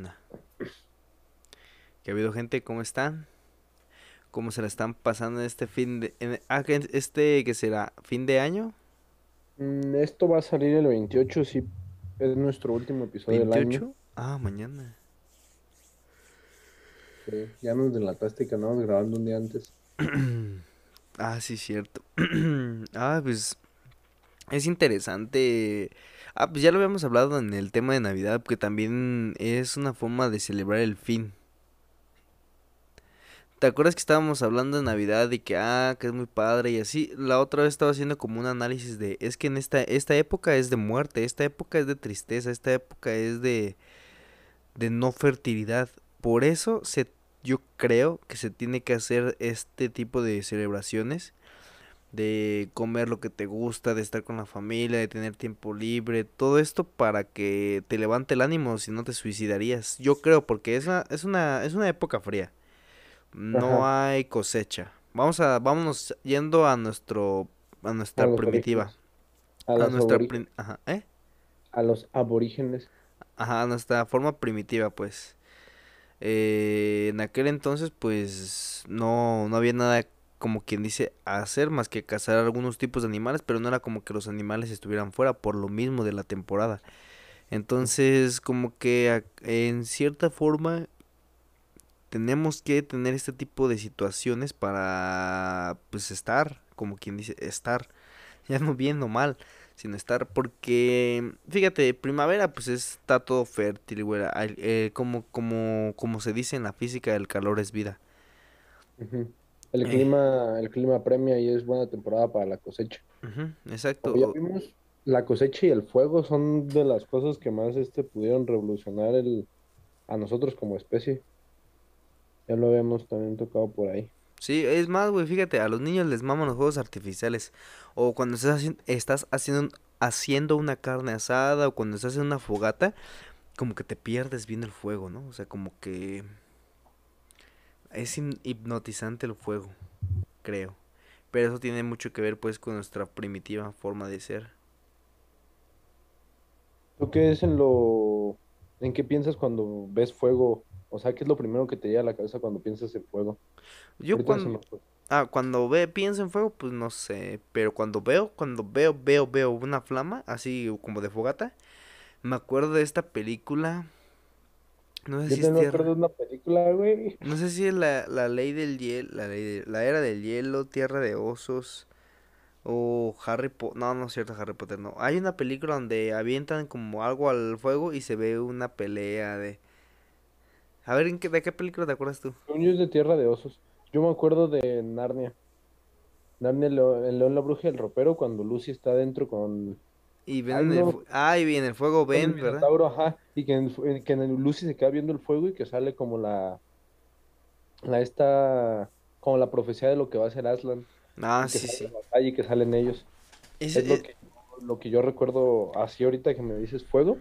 onda? ¿Qué ha habido gente? ¿Cómo están? ¿Cómo se la están pasando en este fin de... en- ah, este que será fin de año? Mm, Esto va a salir el 28, sí. Es nuestro último episodio del año. ¿28? Ah, mañana. Sí, ya nos delataste que andamos grabando un día antes. Ah, sí, cierto. Ah, pues es interesante. Ah, pues ya lo habíamos hablado en el tema de Navidad, que también es una forma de celebrar el fin. ¿Te acuerdas que estábamos hablando de Navidad y que, ah, que es muy padre y así? La otra vez estaba haciendo como un análisis de, es que en esta, esta época es de muerte, esta época es de tristeza, esta época es de, de no fertilidad. Por eso se, yo creo que se tiene que hacer este tipo de celebraciones, de comer lo que te gusta, de estar con la familia, de tener tiempo libre, todo esto para que te levante el ánimo si no te suicidarías. Yo creo, porque es una, es una, es una época fría. No Ajá, hay cosecha. Vamos a, vámonos yendo a nuestro, a nuestra primitiva. A nuestra, ajá, ¿eh? A los aborígenes. Ajá, a nuestra forma primitiva, pues. Eh, en aquel entonces, pues, no, no había nada como quien dice hacer más que cazar algunos tipos de animales, pero no era como que los animales estuvieran fuera por lo mismo de la temporada. Entonces, como que en cierta forma tenemos que tener este tipo de situaciones para, pues, estar, como quien dice, estar, ya no bien o mal, sino estar, porque, fíjate, primavera, pues, está todo fértil, güey, eh, como, como, como se dice en la física, el calor es vida. El Eh, clima, el clima premia y es buena temporada para la cosecha. Como ya exacto. vimos, la cosecha y el fuego son de las cosas que más este, pudieron revolucionar el, a nosotros como especie. Ya lo habíamos también tocado por ahí. Sí, es más, güey, fíjate, a los niños les maman los juegos artificiales. O cuando estás haciendo, estás haciendo, haciendo una carne asada o cuando estás en una fogata, como que te pierdes viendo el fuego, ¿no? O sea, como que es hipnotizante el fuego, creo. Pero eso tiene mucho que ver pues con nuestra primitiva forma de ser. ¿Tú qué es en lo, en qué piensas cuando ves fuego? O sea, ¿qué es lo primero que te llega a la cabeza cuando piensas en fuego? Yo cuando, ah, cuando ve, pienso en fuego, pues no sé, pero cuando veo, cuando veo, veo, veo una flama, así como de fogata, me acuerdo de esta película, no sé Yo si es tierra, de una película, güey. no sé si es la, la ley del hielo, la ley de- la era del hielo, tierra de osos, o Harry Potter, no, no es cierto Harry Potter, no. Hay una película donde avientan como algo al fuego y se ve una pelea de... A ver, ¿en qué, de qué película te acuerdas tú? Yo es de Tierra de Osos. Yo me acuerdo de Narnia. Narnia, el león, la bruja y el ropero, cuando Lucy está dentro con... Y ven en el, ah, y en el fuego el ven, ¿verdad? Ajá. Y que en, que en el Lucy se queda viendo el fuego y que sale como la... La esta... Como la profecía de lo que va a ser Aslan. Ah, sí, sí. y que salen ellos. Es lo eh, que, lo que yo recuerdo así ahorita que me dices fuego.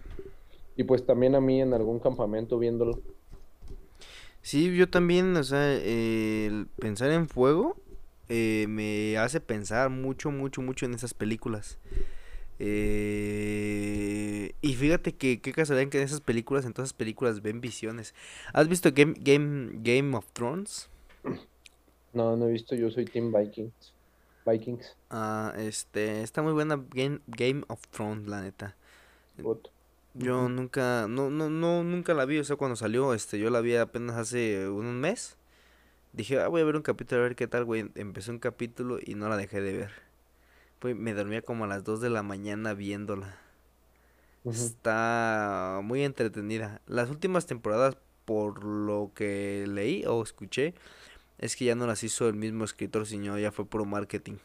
Y pues también a mí en algún campamento viéndolo. sí, yo también, o sea, eh, el pensar en fuego eh, me hace pensar mucho, mucho, mucho en esas películas. Eh, y fíjate que qué casualidad que en esas películas, en todas esas películas ven visiones. ¿Has visto Game, Game, Game of Thrones? No, no he visto, yo soy Team Vikings. Vikings. Ah, este, está muy buena Game, Game of Thrones, la neta. Yo nunca, no, no, no, nunca la vi, o sea, cuando salió, este, yo la vi apenas hace un mes. Dije, ah, voy a ver un capítulo a ver qué tal, güey. Empecé un capítulo y no la dejé de ver. Pues me dormía como a las 2 de la mañana viéndola. Está muy entretenida. Las últimas temporadas, por lo que leí o escuché, es que ya no las hizo el mismo escritor, sino ya fue puro marketing.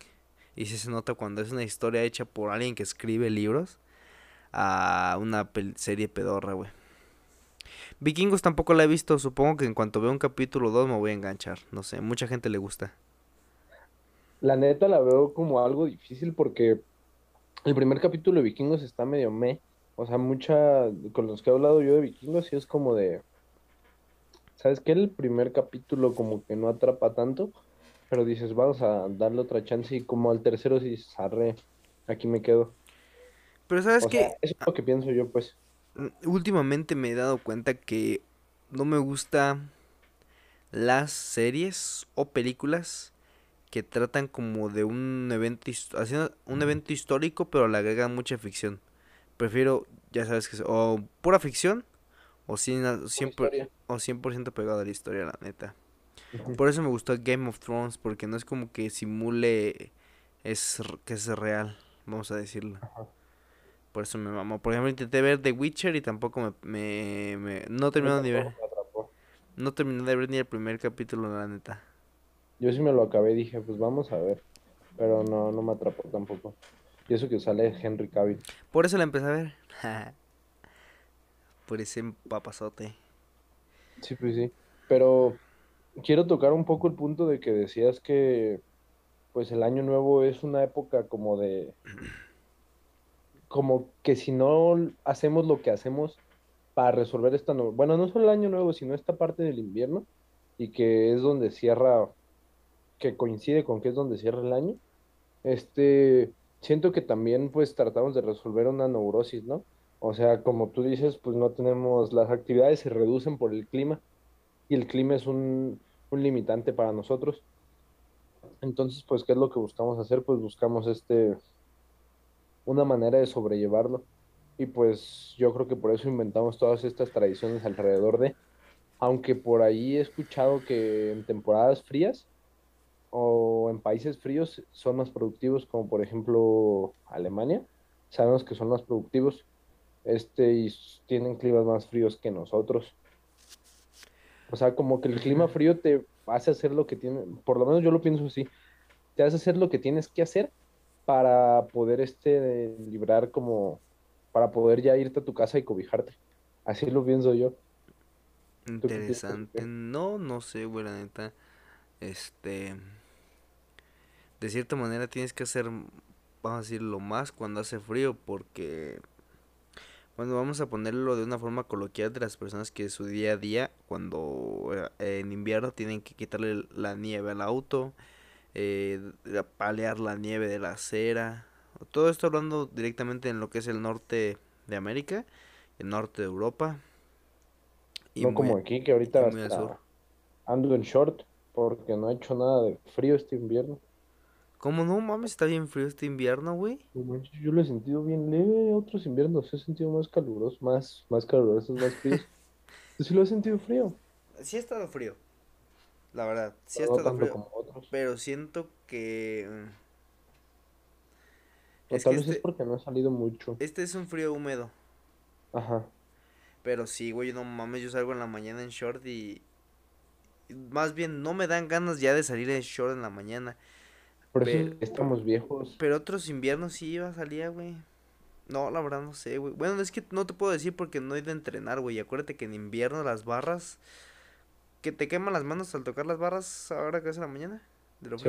Y sí se nota cuando es una historia hecha por alguien que escribe libros a una serie pedorra, güey. Vikingos tampoco la he visto, supongo que en cuanto vea un capítulo o dos me voy a enganchar. No sé, mucha gente le gusta. La neta la veo como algo difícil porque el primer capítulo de Vikingos está medio meh. O sea, mucha, con los que he hablado yo de Vikingos, sí es como de, ¿sabes qué? El primer capítulo como que no atrapa tanto, pero dices, vamos a darle otra chance y como al tercero sí, arre, aquí me quedo. Pero sabes O sea, que eso es lo que pienso yo, pues. mm, últimamente me he dado cuenta que no me gusta las series o películas que tratan como de un evento haciendo un evento histórico pero le agregan mucha ficción. Prefiero, ya sabes que o pura ficción o 100%, o 100 pegado a la historia, la neta. Por eso me gustó Game of Thrones porque no es como que simule es que es real, vamos a decirlo. Por eso me mamó. Por ejemplo, intenté ver The Witcher y tampoco me... me, no terminó ni ver. No terminé de ver ni el primer capítulo, la neta. Yo sí me lo acabé y dije, pues vamos a ver. Pero no, no me atrapó tampoco. Y eso que sale Henry Cavill. Por eso la empecé a ver. Por ese papazote. Sí, pues sí. Pero quiero tocar un poco el punto de que decías que pues el año nuevo es una época como de como que si no hacemos lo que hacemos para resolver esta, bueno, no solo el año nuevo, sino esta parte del invierno, y que es donde cierra, que coincide con que es donde cierra el año, este, siento que también pues tratamos de resolver una neurosis, ¿no? O sea, como tú dices, pues no tenemos, las actividades se reducen por el clima, y el clima es un, un limitante para nosotros. Entonces, pues, ¿qué es lo que buscamos hacer? Pues buscamos este, una manera de sobrellevarlo. Y pues yo creo que por eso inventamos todas estas tradiciones alrededor de, aunque por ahí he escuchado que en temporadas frías o en países fríos son más productivos, como por ejemplo Alemania, sabemos que son más productivos este y tienen climas más fríos que nosotros. O sea, como que el clima frío te hace hacer lo que tiene, por lo menos yo lo pienso así, te hace hacer lo que tienes que hacer para poder este librar como para poder ya irte a tu casa y cobijarte. Así lo pienso yo. Interesante. No, no sé, güey, la neta. Este. De cierta manera tienes que hacer, vamos a decirlo más cuando hace frío, porque. Bueno, vamos a ponerlo de una forma coloquial de las personas que su día a día, cuando eh, en invierno tienen que quitarle la nieve al auto, eh, palear la nieve de la acera. Todo esto hablando directamente en lo que es el norte de América, el norte de Europa. Y no como aquí, que ahorita ando en short porque no ha hecho nada de frío este invierno. ¿Cómo no mames? Está bien frío este invierno, güey. Yo lo he sentido bien leve. Otros inviernos he sentido más calurosos, más, más calurosos, más fríos. Yo sí lo he sentido frío. Sí ha estado frío. La verdad, sí ha estado frío. Pero siento que. Mm, tal vez es este porque no ha salido mucho. Este es un frío húmedo. Ajá. Pero sí, güey, no mames, yo salgo en la mañana en short y. Más bien, no me dan ganas ya de salir en short en la mañana. Por eso estamos viejos. Pero otros inviernos sí iba a salir, güey. No, la verdad no sé, güey. Bueno, es que no te puedo decir porque no he de entrenar, güey. Acuérdate que en invierno las barras que te queman las manos al tocar las barras ahora que es en la mañana. De lo sí,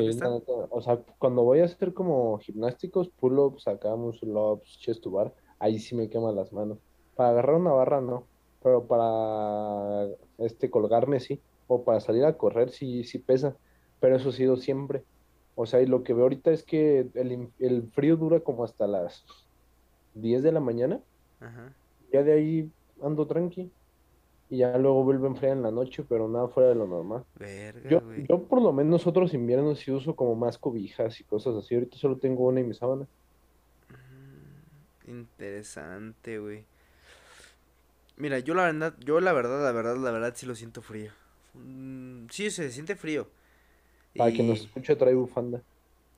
o sea, cuando voy a hacer como gimnásticos, pull-ups, sacamos muscle-ups, chest to bar, ahí sí me queman las manos. Para agarrar una barra no, pero para este colgarme sí, o para salir a correr sí, sí pesa, pero eso ha sido siempre. O sea, y lo que veo ahorita es que el, el frío dura como hasta las 10 de la mañana. Ajá. Ya de ahí ando tranqui y ya luego vuelve a enfriar en la noche, pero nada fuera de lo normal. yo, yo por lo menos otros inviernos sí uso como más cobijas y cosas así. Ahorita solo tengo una y mi sábana. Mm, interesante, güey. Mira, yo la verdad, yo la verdad, la verdad, la verdad sí lo siento frío. Mm, sí, se siente frío. Para que nos escuche trae bufanda.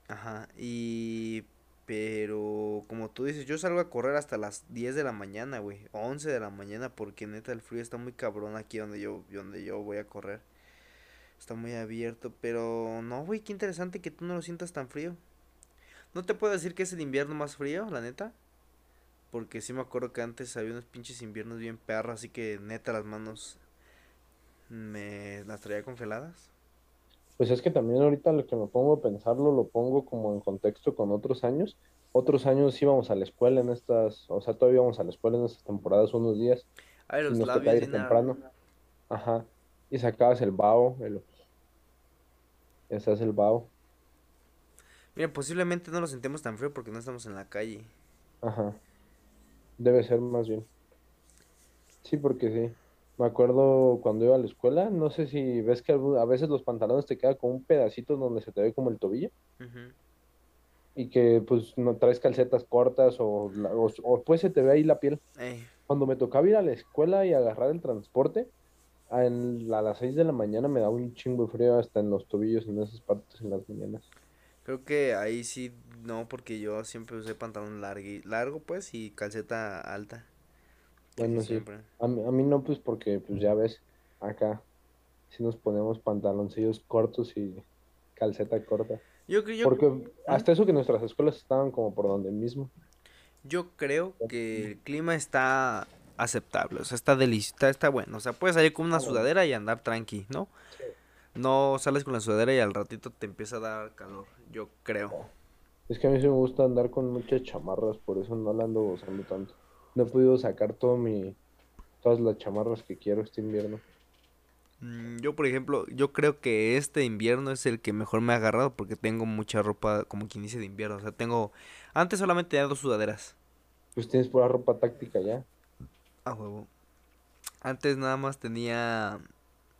Ajá, y pero como tú dices, yo salgo a correr hasta las 10 de la mañana, güey. 11 de la mañana porque neta el frío está muy cabrón aquí donde yo, donde yo voy a correr. Está muy abierto, pero no, güey, qué interesante que tú no lo sientas tan frío. No te puedo decir que es el invierno más frío, la neta. Porque sí me acuerdo que antes había unos pinches inviernos bien perros, así que neta las manos me las traía congeladas. Pues es que también ahorita lo que me pongo a pensarlo, lo pongo como en contexto con otros años. Otros años íbamos a la escuela en estas, o sea, todavía íbamos a la escuela en estas temporadas unos días. A los y nos tocaba ir temprano. Ajá. Y sacabas el bao, el... Ese es el bao. Mira, posiblemente no lo sentimos tan frío porque no estamos en la calle. Ajá. Debe ser más bien. Sí, porque sí. Me acuerdo cuando iba a la escuela, no sé si ves que a veces los pantalones te quedan con un pedacito donde se te ve como el tobillo y que pues no traes calcetas cortas o, o, o, pues se te ve ahí la piel. Ey, Cuando me tocaba ir a la escuela y agarrar el transporte, a, en- a las 6 de la mañana me daba un chingo de frío hasta en los tobillos en esas partes en las mañanas. Creo que ahí sí, no, porque yo siempre usé pantalón largo, largo pues, y calceta alta. Bueno, sí. A mí, a mí no, pues porque pues ya ves, acá si nos ponemos pantaloncillos cortos y calceta corta. Yo, yo, Porque hasta eso que nuestras escuelas estaban como por donde mismo. yo creo que el clima está aceptable, o sea, está delicioso, está, está bueno. O sea, puedes salir con una sudadera y andar tranqui, ¿no? Sí. No sales con la sudadera y al ratito te empieza a dar calor, yo creo. Es que a mí sí me gusta andar con muchas chamarras, por eso no la ando usando tanto. No he podido sacar todo mi, todas las chamarras que quiero este invierno. Mm, Yo, por ejemplo, yo creo que este invierno es el que mejor me ha agarrado porque tengo mucha ropa, como quien dice, de invierno. O sea, tengo, antes solamente tenía dos sudaderas. Pues tienes pura ropa táctica ya. A huevo. Antes nada más tenía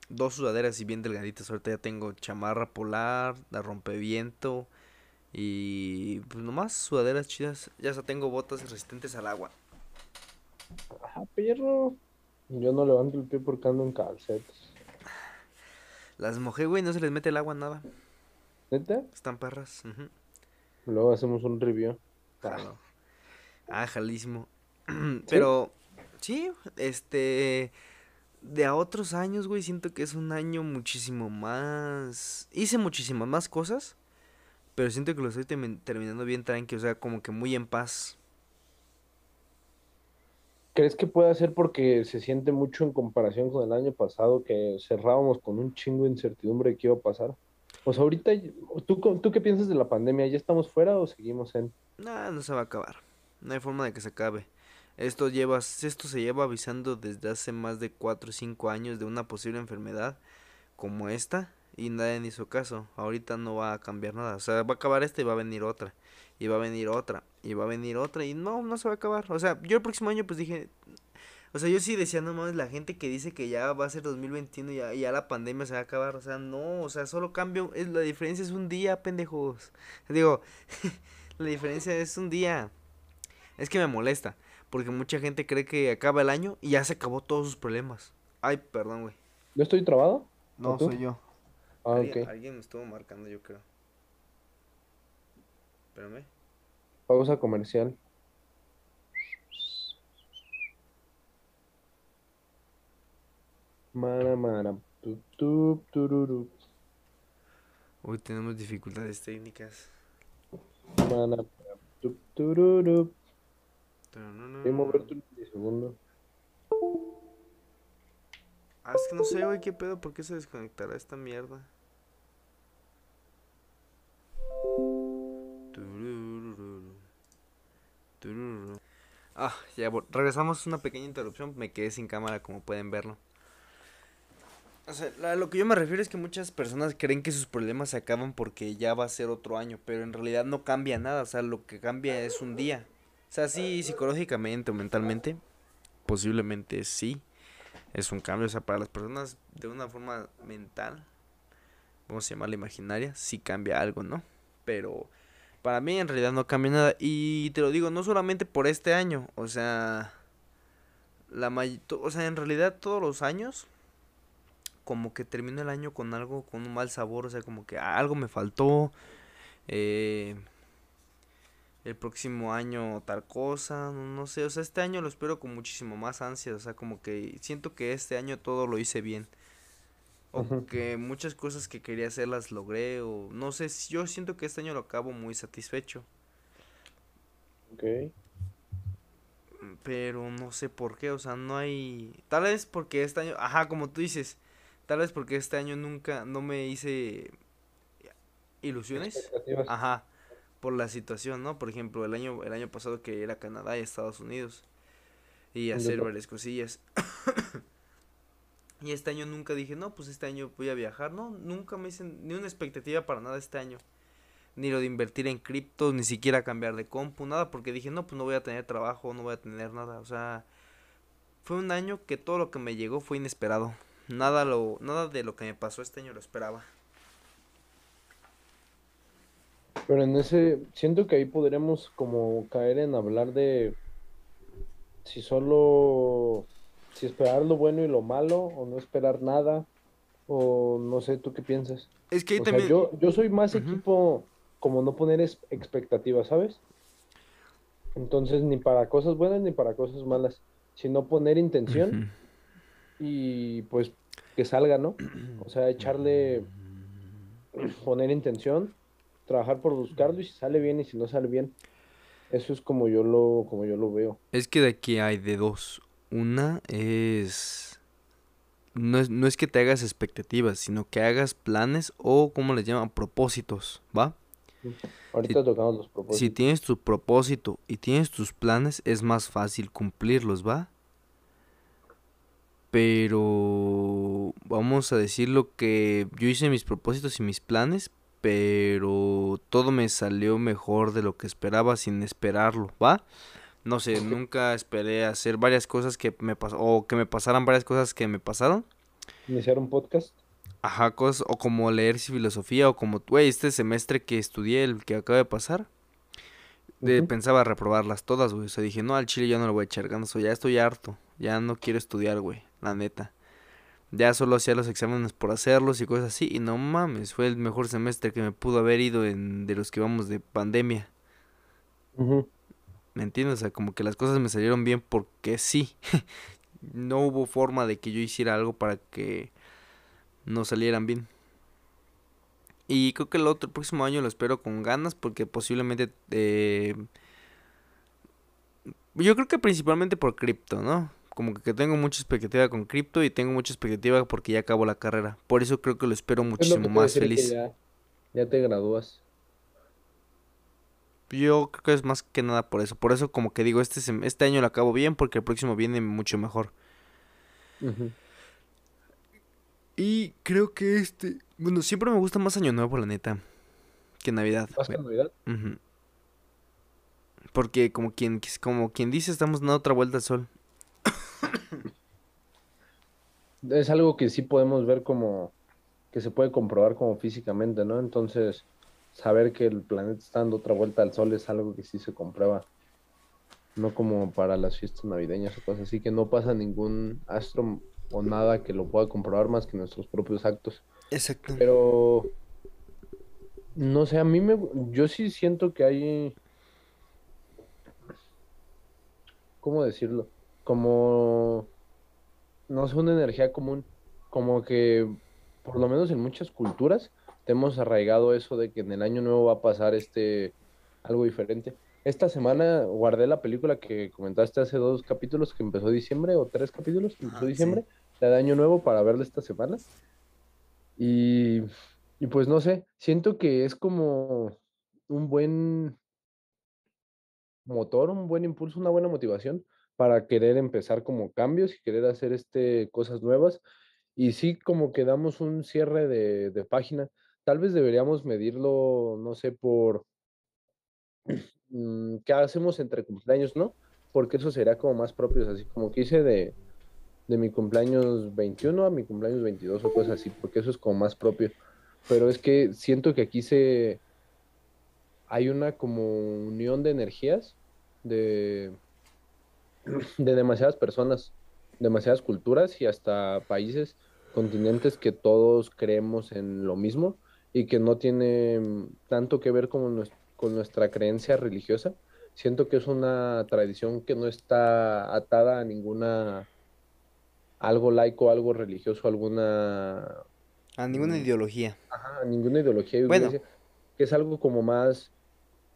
dos sudaderas y bien delgaditas. Ahorita ya tengo chamarra polar, la rompeviento y pues nomás sudaderas chidas. Ya hasta tengo botas resistentes al agua. Ajá, perro. Yo no levanto el pie porque ando en calcetas. Las mojé, güey, no se les mete el agua nada. ¿Neta? Están perras. ujú. Luego hacemos un review. Jalo. Ah, jalísimo. Pero, sí, este. De a otros años, güey, siento que es un año muchísimo más. Hice muchísimas más cosas. Pero siento que lo estoy termi- terminando bien tranqui, o sea, como que muy en paz. ¿Crees que puede ser porque se siente mucho en comparación con el año pasado que cerrábamos con un chingo de incertidumbre de qué iba a pasar? Sea, ahorita, ¿tú, ¿tú qué piensas de la pandemia? ¿Ya estamos fuera o seguimos en...? Nah, no se va a acabar. No hay forma de que se acabe. Esto lleva, esto se lleva avisando desde hace más de 4 o 5 años de una posible enfermedad como esta y nadie hizo caso. Ahorita no va a cambiar nada. O sea, va a acabar esta y va a venir otra. Y va a venir otra. Y va a venir otra. Y no, no se va a acabar. O sea, yo el próximo año pues dije... O sea, yo sí decía, no mames, la gente que dice que ya va a ser 2021 y ya, y ya la pandemia se va a acabar. O sea, no, o sea, solo cambio. Es, la diferencia es un día, pendejos. Digo, la diferencia es un día. Es que me molesta. Porque mucha gente cree que acaba el año y ya se acabó todos sus problemas. Ay, perdón, güey. ¿Yo estoy trabado? No, soy yo. Ah, alguien, ok. alguien me estuvo marcando, yo creo. Espérame. Pausa comercial. Mara, mara, Hoy tenemos dificultades técnicas. mara, Voy a no, mover no. tu milisegundo. Ah, es que no sé, güey, qué pedo, ¿por qué se desconectará esta mierda? Ah, ya regresamos una pequeña interrupción, me quedé sin cámara como pueden verlo. O sea, a lo que yo me refiero es que muchas personas creen que sus problemas se acaban porque ya va a ser otro año, pero en realidad no cambia nada, o sea, lo que cambia es un día. O sea, sí, psicológicamente o mentalmente, posiblemente sí, es un cambio, o sea, para las personas de una forma mental, vamos a llamarla imaginaria, sí cambia algo, ¿no? Pero para mí en realidad no cambia nada y te lo digo no solamente por este año, o sea, la may- o sea, en realidad todos los años como que termino el año con algo con un mal sabor, o sea, como que algo me faltó eh, el próximo año tal cosa, no, no sé, o sea, este año lo espero con muchísimo más ansia, o sea, como que siento que este año todo lo hice bien. O Ujú. que muchas cosas que quería hacer las logré, o no sé, yo siento que este año lo acabo muy satisfecho, Ok. pero no sé por qué, o sea, no hay, tal vez porque este año, ajá, como tú dices, tal vez porque este año nunca, no me hice ilusiones. Ajá, por la situación, ¿no? Por ejemplo, el año, el año pasado que era Canadá y Estados Unidos y hacer varias cosillas. Y este año nunca dije, no, pues este año voy a viajar, no, nunca me hice ni una expectativa para nada este año. Ni lo de invertir en criptos, ni siquiera cambiar de compu, nada, porque dije, no, pues no voy a tener trabajo, no voy a tener nada, o sea, fue un año que todo lo que me llegó fue inesperado. Nada, lo, nada de lo que me pasó este año lo esperaba. Pero en ese, siento que ahí podremos como caer en hablar de si solo, si esperar lo bueno y lo malo, o no esperar nada, o no sé, ¿tú qué piensas? Es que sea, también... yo, yo soy más equipo como no poner expectativas, ¿sabes? Entonces, ni para cosas buenas ni para cosas malas, sino poner intención y pues que salga, ¿no? O sea, echarle, poner intención, trabajar por buscarlo y si sale bien y si no sale bien. Eso es como yo lo, como yo lo veo. Es que de aquí hay de dos. Una es... No es, no es que te hagas expectativas, sino que hagas planes o, como les llaman, propósitos, ¿va? Ahorita tocamos los Si propósitos. tienes tu propósito y tienes tus planes, es más fácil cumplirlos, ¿va? Pero vamos a decir lo que yo hice mis propósitos y mis planes, pero todo me salió mejor de lo que esperaba sin esperarlo, ¿va? No sé, nunca esperé hacer varias cosas que me pas o que me pasaran varias cosas que me pasaron. Iniciar un podcast. Ajá, cosas, o como leer filosofía, o como, güey, este semestre que estudié, el que acaba de pasar, de- pensaba reprobarlas todas, güey. O sea, dije, no, al chile ya no le voy a echar ganas, ya estoy harto, ya no quiero estudiar, güey, la neta. Ya solo hacía los exámenes por hacerlos y cosas así, y no mames, fue el mejor semestre que me pudo haber ido en, de los que vamos de pandemia. Ujú. ¿Me entiendes? O sea, como que las cosas me salieron bien porque sí. No hubo forma de que yo hiciera algo para que no salieran bien. Y creo que el otro el próximo año lo espero con ganas porque posiblemente... eh, yo creo que principalmente por cripto, ¿no? Como que tengo mucha expectativa con cripto y tengo mucha expectativa porque ya acabo la carrera. Por eso creo que lo espero Es lo que muchísimo a más que feliz. ya, ya te gradúas. Yo creo que es más que nada por eso. Por eso como que digo, este, este año lo acabo bien porque el próximo viene mucho mejor. Y creo que este... Bueno, siempre me gusta más Año Nuevo, la neta. Que Navidad. ¿Más que. Navidad? Porque como quien, como quien dice, estamos dando otra vuelta al sol. Es algo que sí podemos ver como, que se puede comprobar como físicamente, ¿no? Entonces, saber que el planeta está dando otra vuelta al sol es algo que sí se comprueba. No como para las fiestas navideñas o cosas así, que no pasa ningún astro o nada que lo pueda comprobar más que nuestros propios actos. Exacto. Pero, no sé, a mí me, yo sí siento que hay, ¿cómo decirlo? Como, no sé, una energía común, como que, por lo menos en muchas culturas, tenemos arraigado eso de que en el año nuevo va a pasar este, algo diferente. Esta semana guardé la película que comentaste hace dos capítulos que empezó diciembre, o tres capítulos que empezó sí. diciembre, la de año nuevo para verla esta semana. Y, y pues no sé, siento que es como un buen motor, un buen impulso, una buena motivación para querer empezar como cambios y querer hacer este cosas nuevas. Y sí, como que damos un cierre de, de página. Tal vez deberíamos medirlo, no sé, por mm, qué hacemos entre cumpleaños, ¿no? Porque eso sería como más propio, así como que hice de, de mi cumpleaños 21 a mi cumpleaños 22 o cosas así, porque eso es como más propio. Pero es que siento que aquí se hay una como unión de energías de, de demasiadas personas, demasiadas culturas y hasta países, continentes que todos creemos en lo mismo y que no tiene mm, tanto que ver nues- con nuestra creencia religiosa. Siento que es una tradición que no está atada a ninguna algo laico, algo religioso, alguna A ninguna Mm. ideología. Ajá, ninguna ideología Bueno. que es algo como más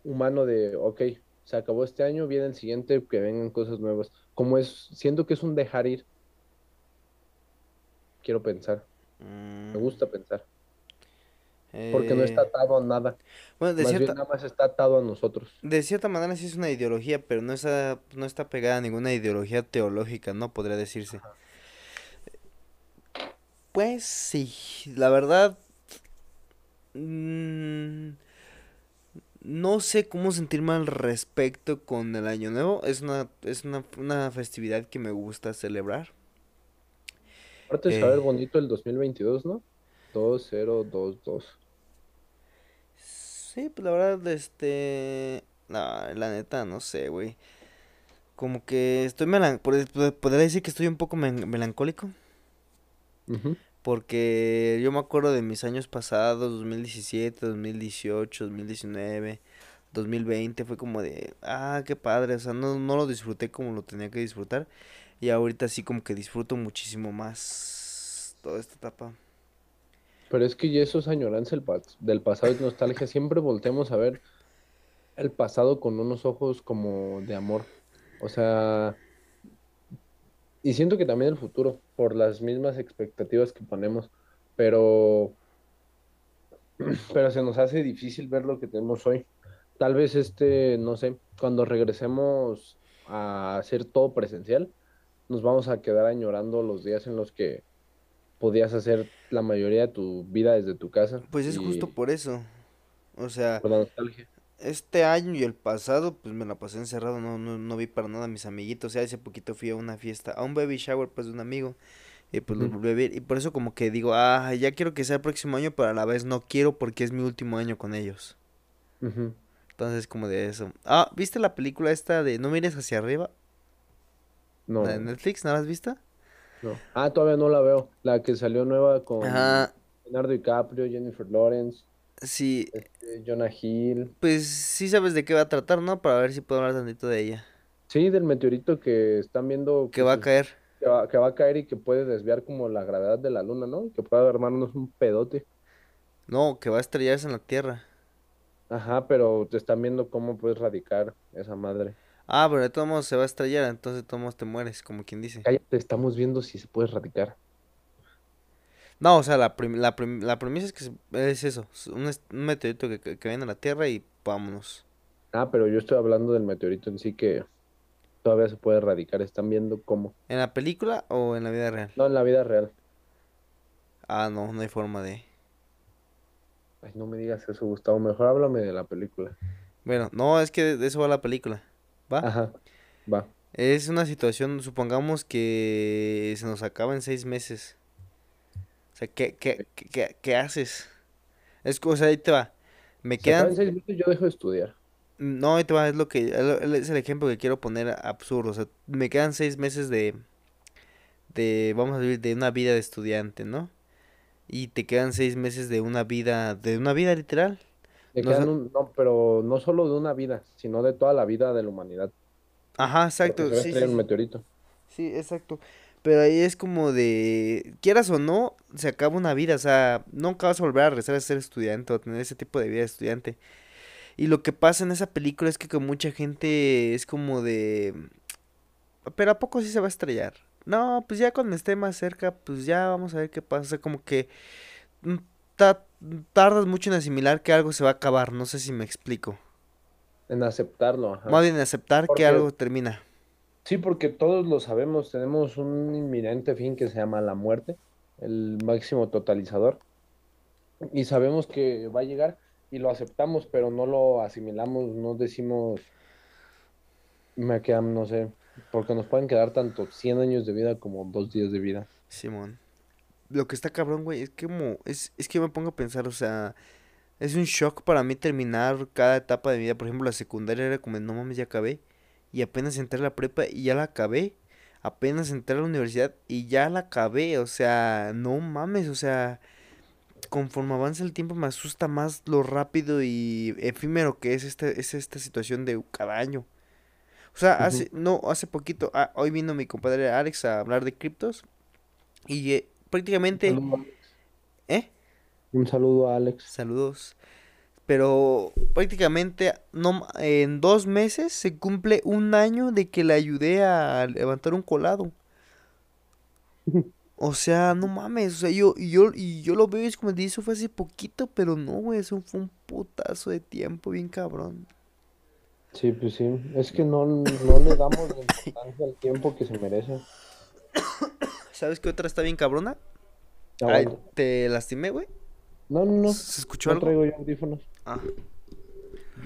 humano de, ok, se acabó este año, viene el siguiente, que vengan cosas nuevas. Como es, siento que es un dejar ir. Quiero pensar, me Mm, gusta pensar, porque no está eh, atado a nada, Bueno, de más bien cierta, nada más está atado a nosotros. de cierta manera sí es una ideología, pero no está, no está pegada a ninguna ideología teológica, ¿no? Podría decirse. Pues sí, la verdad. mm, no sé cómo sentirme al respecto con el Año Nuevo. Es una, es una, una festividad que me gusta celebrar. Aparte de Eh. saber bonito el 2022, ¿no? 2022. Sí, pues la verdad, este... No, la neta, no sé, güey. Como que estoy melan... pod- pod- Podría decir que estoy un poco melancólico. Porque yo me acuerdo de mis años pasados, 2017, 2018, 2019, 2020, fue como de, ah, qué padre, o sea, no, no lo disfruté como lo tenía que disfrutar. Y ahorita sí como que disfruto muchísimo más toda esta etapa. Pero es que ya eso es añoranza del pasado, es nostalgia. Siempre volteamos a ver el pasado con unos ojos como de amor. O sea, y siento que también el futuro, por las mismas expectativas que ponemos. Pero, pero se nos hace difícil ver lo que tenemos hoy. Tal vez este, no sé, cuando regresemos a hacer todo presencial, nos vamos a quedar añorando los días en los que podías hacer la mayoría de tu vida desde tu casa Pues es y justo por eso. O sea, por la nostalgia. este año y el pasado, pues me la pasé encerrado, no, no, no vi para nada a mis amiguitos. O sea, hace poquito fui a una fiesta, a un baby shower, pues, de un amigo. Y pues los Ujú. volví a ver. Y por eso como que digo, ah, ya quiero que sea el próximo año, pero a la vez no quiero porque es mi último año con ellos. Entonces, como de eso. Ah, ¿viste la película esta de No mires hacia arriba? No, La de Netflix, ¿no la has visto? No. Ah, todavía no la veo. La que salió nueva con Ajá, Leonardo DiCaprio, Jennifer Lawrence, sí, este, Jonah Hill. pues sí sabes de qué va a tratar, ¿no? Para ver si puedo hablar tantito de ella. Sí, del meteorito que están viendo Que va a caer. que va, que va a caer y que puede desviar como la gravedad de la luna, ¿no? Que puede armarnos un pedote. No, que va a estrellarse en la Tierra. Ajá, pero te están viendo cómo puedes radicar esa madre. Ah, pero de todos modos se va a estrellar, entonces de todos modos te mueres, como quien dice. Cállate, estamos viendo si se puede radicar. No, o sea, la, prim- la, prim- la premisa es que es eso, es un, meteorito que, que, que viene a la Tierra y vámonos. Ah, pero yo estoy hablando del meteorito en sí que todavía se puede erradicar. Están viendo cómo. ¿En la película o en la vida real? No, en la vida real. Ah, no, no hay forma de... Ay, no me digas eso, Gustavo. Mejor háblame de la película. Bueno, no, es que de eso va la película. ¿Va? Ajá, va. Es una situación, supongamos que se nos acaba en seis meses. O sea, ¿qué, qué, qué, qué- qué haces? Es que, o sea, ahí te va. Me Se quedan... seis meses, yo dejo de estudiar. No, ahí te va, es lo que... es el ejemplo que quiero poner absurdo. O sea, me quedan seis meses de... De, vamos a decir, de una vida de estudiante, ¿no? Y te quedan seis meses de una vida... De una vida literal. No un- pero no solo de una vida, sino de toda la vida de la humanidad. Ajá, exacto. se Sí, sí, un meteorito. Sí, exacto. Pero ahí es como de, quieras o no, se acaba una vida, o sea, nunca vas a volver a regresar a ser estudiante o a tener ese tipo de vida de estudiante. Y lo que pasa en esa película es que con mucha gente es como de, pero ¿a poco sí se va a estrellar? No, pues ya cuando esté más cerca, pues ya vamos a ver qué pasa. O sea, como que mm, tardas mucho en asimilar que algo se va a acabar, no sé si me explico. En aceptarlo, ajá. Más bien en aceptar que algo termina. Sí, porque todos lo sabemos, tenemos un inminente fin que se llama la muerte, el máximo totalizador, y sabemos que va a llegar y lo aceptamos, pero no lo asimilamos, no decimos, me quedan, no sé, porque nos pueden quedar tanto 100 años de vida como dos días de vida. Simón. Lo que está cabrón, güey, es que como, es, es que me pongo a pensar, o sea, es un shock para mí terminar cada etapa de mi vida. Por ejemplo, la secundaria era como, no mames, ya acabé. Y apenas entré a la prepa y ya la acabé. Apenas entré a la universidad y ya la acabé. O sea, no mames, o sea, conforme avanza el tiempo me asusta más lo rápido y efímero que es esta, es esta situación de cada año. O sea, hace, no, hace poquito, ah, hoy vino mi compadre Alex a hablar de criptos y eh, prácticamente, Un saludo, ¿eh? un saludo a Alex. Saludos. Pero prácticamente no, en dos meses se cumple un año de que le ayudé a levantar un colado. O sea, no mames, o sea, yo, yo, y yo lo veo y es como, eso fue hace poquito, pero no, güey, eso fue un putazo de tiempo bien cabrón. Sí, pues sí, es que no, no le damos la importancia al tiempo que se merece. ¿Sabes qué otra está bien cabrona? Ah, Ay, bueno. te lastimé, güey. No, no, no, ¿Se escuchó no algo? traigo yo audífonos. Ah.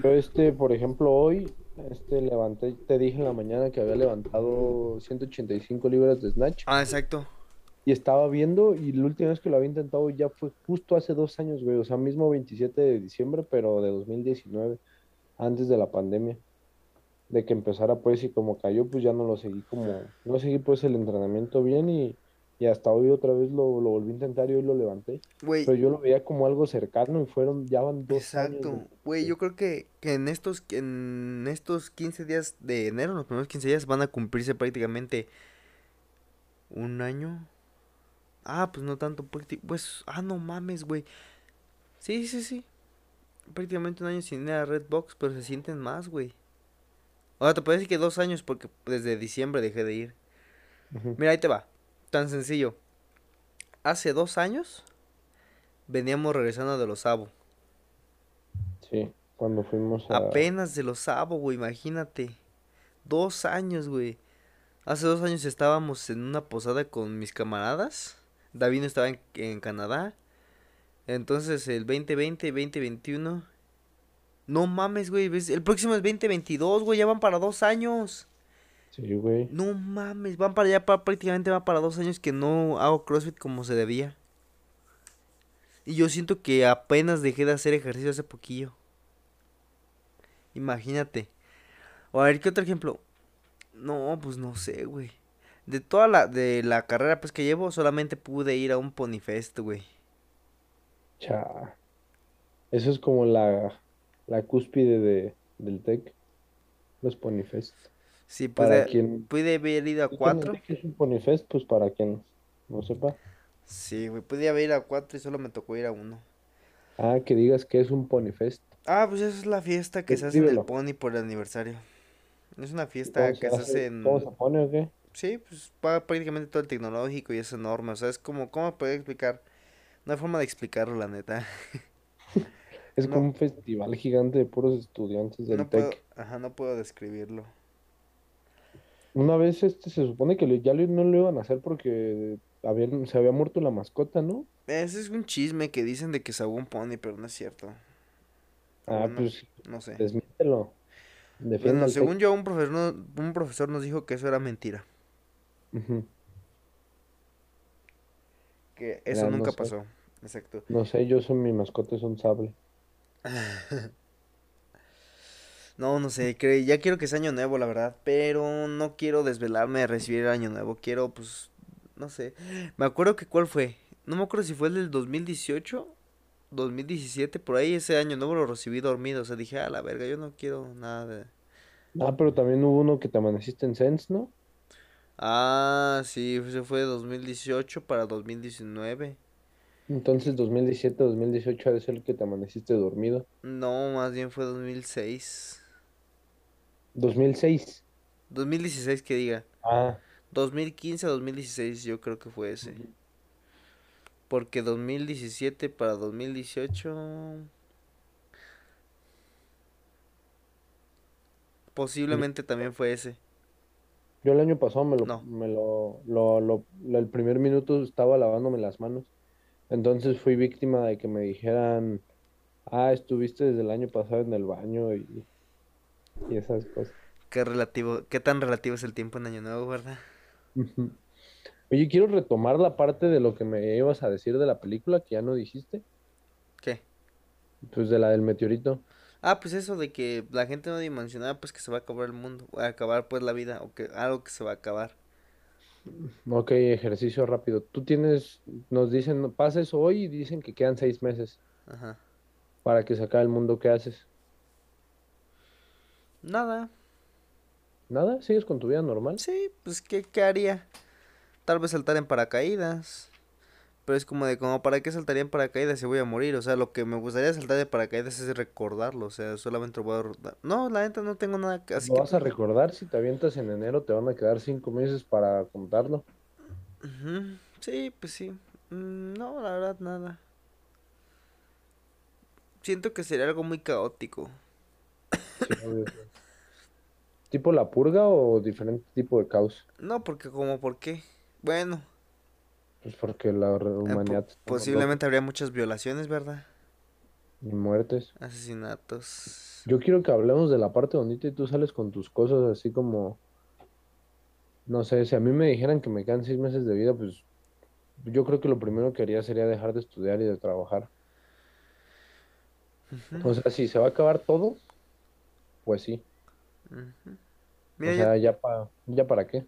Yo este, por ejemplo, hoy, este, levanté, te dije en la mañana que había levantado 185 libras de snatch Ah, exacto. y estaba viendo y la última vez que lo había intentado ya fue justo hace dos años, güey, o sea, mismo 27 de diciembre, pero de 2019, antes de la pandemia, de que empezara pues y como cayó, pues ya no lo seguí como, no seguí pues el entrenamiento bien y, y hasta hoy otra vez lo, lo volví a intentar y hoy lo levanté, pero yo lo veía como algo cercano y fueron, ya van dos años. exacto. güey. Yo creo que, que en estos en estos 15 días de enero, los primeros 15 días van a cumplirse prácticamente un año. Ah, pues no tanto, prácti- pues, ah, no mames, güey. Sí, sí, sí. Prácticamente un año sin ir a Redbox, pero se sienten más, güey. Ahora te decir que dos años porque desde diciembre dejé de ir. Mira, ahí te va. Tan sencillo. Hace dos años veníamos regresando de los. Sí, cuando fuimos a... Apenas de los Sabo, güey, imagínate. Dos años, güey. Hace dos años estábamos en una posada con mis camaradas. David no estaba en, en Canadá. Entonces el 2020, 2021. No mames, güey. El próximo es 2022, güey. Ya van para dos años. Sí, güey. No mames, van para allá, para, prácticamente va para dos años que no hago CrossFit como se debía. Y yo siento que apenas dejé de hacer ejercicio hace poquillo. Imagínate. O a ver, ¿qué otro ejemplo? No, pues no sé, güey. De toda la, de la carrera pues que llevo, solamente pude ir a un Ponyfest, güey. Cha. Eso es como la, la cúspide de, del TEC, los Ponyfest. Sí, pude, quien pude haber ido a cuatro. es un Ponyfest, pues para quien no sepa. Sí, güey, pude haber ido a cuatro y solo me tocó ir a uno. Ah, que digas que es un Ponyfest. Ah, pues esa es la fiesta que se hace en el. Pony por el aniversario. Es una ¿Y fiesta ¿Cómo se que se hace? en... ¿Cómo se pone o qué? Sí, pues va prácticamente todo el tecnológico y es enorme. O sea, es como... ¿Cómo puedo explicar? No hay forma de explicarlo, la neta. Es No. como un festival gigante de puros estudiantes del No puedo... TEC. Ajá, no puedo describirlo. Una vez este se supone que ya no lo iban a hacer porque habían- se había muerto la mascota, ¿no? Ese es un chisme que dicen de que se ahogó un pony, pero no es cierto. Ah, Aún pues no sé. desmiéntelo. Defienda Bueno, según yo, un profesor, un profesor nos dijo que eso era mentira. Ujú. Que eso Ya, no nunca sé. pasó. Exacto. No sé, yo soy mi mascota es un sable. No, no sé, cre- ya quiero que sea año nuevo, la verdad, pero no quiero desvelarme de recibir el año nuevo, quiero, pues, no sé. Me acuerdo que cuál fue, no me acuerdo si fue el del 2018, 2017, por ahí ese año nuevo lo recibí dormido, o sea, dije, a la verga, yo no quiero nada de... Ah, pero también hubo uno que te amaneciste en Sense, ¿no? Ah, sí, ese fue de 2018 para 2019. Entonces 2017, 2018 ha de ser el que te amaneciste dormido. No, más bien fue 2006. 2006. 2016 que diga. Ah, 2015 a 2016 yo creo que fue ese. Porque 2017 para 2018 posiblemente también fue ese. yo el año pasado me lo, No. me lo, lo, lo- lo- el primer minuto estaba lavándome las manos. Entonces fui víctima de que me dijeran, ah, estuviste desde el año pasado en el baño y, y esas cosas. Qué relativo, qué tan relativo es el tiempo en Año Nuevo, ¿verdad? Oye, quiero retomar la parte de lo que me ibas a decir de la película que ya no dijiste, ¿Qué? pues de la del meteorito. Ah, pues eso de que la gente no dimensionaba pues que se va a acabar el mundo, va a acabar pues la vida o que algo que se va a acabar. Ok, ejercicio rápido. Tú tienes, nos dicen, pasa eso hoy y dicen que quedan seis meses Ajá. para que se acabe el mundo. ¿Qué haces? Nada. ¿Nada? ¿Sigues con tu vida normal? Sí, pues ¿qué, qué haría? Tal vez saltar en paracaídas. Pero es como de, como, ¿para qué saltaría en paracaídas si voy a morir? O sea, lo que me gustaría saltar de paracaídas es recordarlo. O sea, solamente lo voy a... recordar. No, la neta no tengo nada que... Así Lo que... vas a recordar si te avientas en enero, te van a quedar cinco meses para contarlo. Sí, pues sí. Mm, No, la verdad, nada. Siento que sería algo muy caótico. Sí. ¿Tipo la purga o diferente tipo de caos? No, porque como, ¿por qué? Bueno, Pues porque la eh, po- humanidad posiblemente habría muchas violaciones, ¿verdad? Y muertes. Asesinatos. Yo quiero que hablemos de la parte bonita y tú sales con tus cosas así como... No sé, si a mí me dijeran que me quedan seis meses de vida, pues yo creo que lo primero que haría sería dejar de estudiar y de trabajar. Ujú, O sea, si se va a acabar todo, pues sí. O Mira, yo sea, ya pa, ya para qué.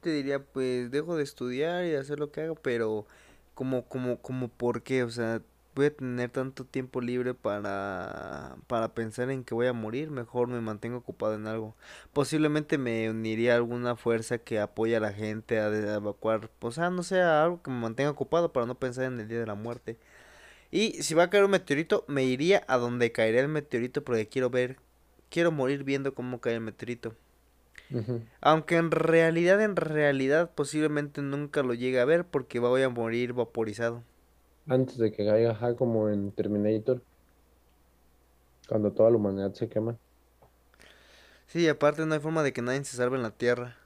te diría, pues dejo de estudiar y de hacer lo que hago, pero como, como, como, ¿por qué? O sea, voy a tener tanto tiempo libre para, para pensar en que voy a morir, mejor me mantengo ocupado en algo. Posiblemente me uniría a alguna fuerza que apoye a la gente a, evacuar, o sea, no sé, algo que me mantenga ocupado para no pensar en el día de la muerte. Y si va a caer un meteorito, me iría a donde caería el meteorito porque quiero ver, quiero morir viendo cómo cae el meteorito. Aunque en realidad, en realidad, posiblemente nunca lo llegue a ver porque voy a morir vaporizado. Antes de que caiga, ajá, como en Terminator, cuando toda la humanidad se quema. Sí, aparte no hay forma de que nadie se salve en la Tierra.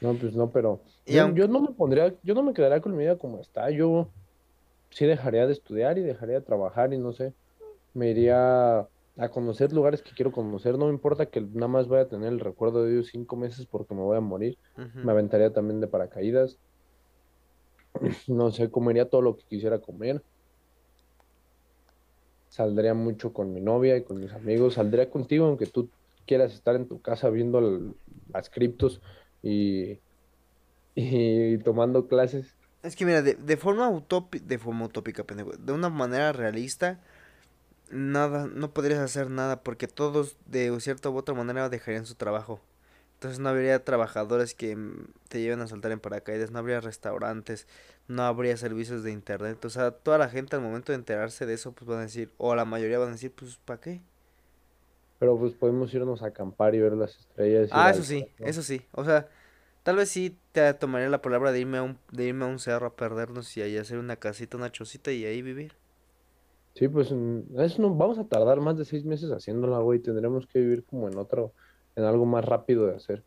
No, pues no, pero Y yo, aunque... yo no me pondría, yo no me quedaría con mi vida como está. Yo sí dejaría de estudiar y dejaría de trabajar y no sé. Me iría a conocer lugares que quiero conocer. No me importa que nada más vaya a tener el recuerdo de ellos cinco meses porque me voy a morir. Me aventaría también de paracaídas. No sé, comería todo lo que quisiera comer. Saldría mucho con mi novia y con mis amigos. Saldría contigo, aunque tú quieras estar en tu casa viendo el- las criptos y, y tomando clases. Es que mira, de, de forma utópica, de forma utópica, pendejo, de una manera realista, nada, no podrías hacer nada porque todos de cierta u otra manera dejarían su trabajo. Entonces no habría trabajadores que mm, te lleven a saltar en paracaídas, no habría restaurantes, no habría servicios de internet. O sea, toda la gente al momento de enterarse de eso, pues van a decir, o la mayoría van a decir, pues ¿para qué? Pero pues podemos irnos a acampar y ver las estrellas, Ah, eso sí, eso sí. O sea, tal vez sí te tomaría la palabra de irme a un, de irme a un cerro a perdernos y ahí hacer una casita, una chocita y ahí vivir. Sí, pues mm, eso no, vamos a tardar más de seis meses haciéndola, güey. Tendremos que vivir como en otro, en algo más rápido de hacer.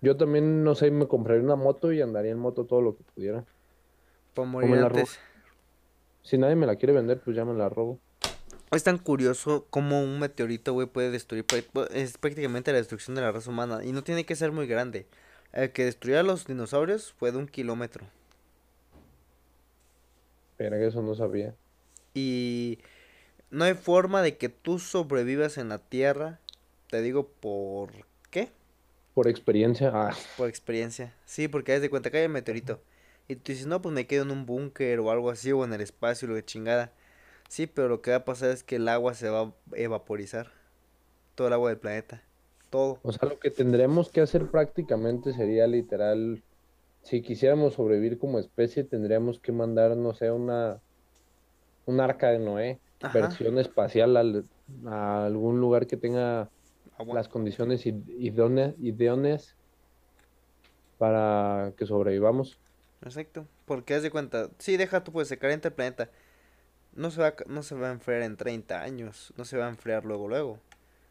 Yo también, no sé, me compraría una moto y andaría en moto todo lo que pudiera. Para morir me la robo. antes. Si nadie me la quiere vender, pues ya me la robo. Es tan curioso cómo un meteorito, güey, puede destruir. prá- pu- Es prácticamente la destrucción de la raza humana. Y no tiene que ser muy grande. El que destruyó a los dinosaurios fue de un kilómetro. Pero eso no sabía. Y no hay forma de que tú sobrevivas en la Tierra. Te digo por qué. Por experiencia, ah, Por experiencia. Sí, porque haz de cuenta que hay el meteorito. Y tú dices, no, pues me quedo en un búnker o algo así, o en el espacio, lo de chingada. Sí, pero lo que va a pasar es que el agua se va a evaporizar. Todo el agua del planeta. Todo. o sea, lo que tendremos que hacer prácticamente sería literal, si quisiéramos sobrevivir como especie, tendríamos que mandar, no sé, una, un arca de Noé, Ajá. versión espacial al- a algún lugar que tenga las condiciones id- idóneas, idóneas para que sobrevivamos. Exacto. Porque haz de cuenta. Sí, deja tú, pues se calienta el planeta. No se va no se va a enfriar en 30 años. No se va a enfriar luego, luego.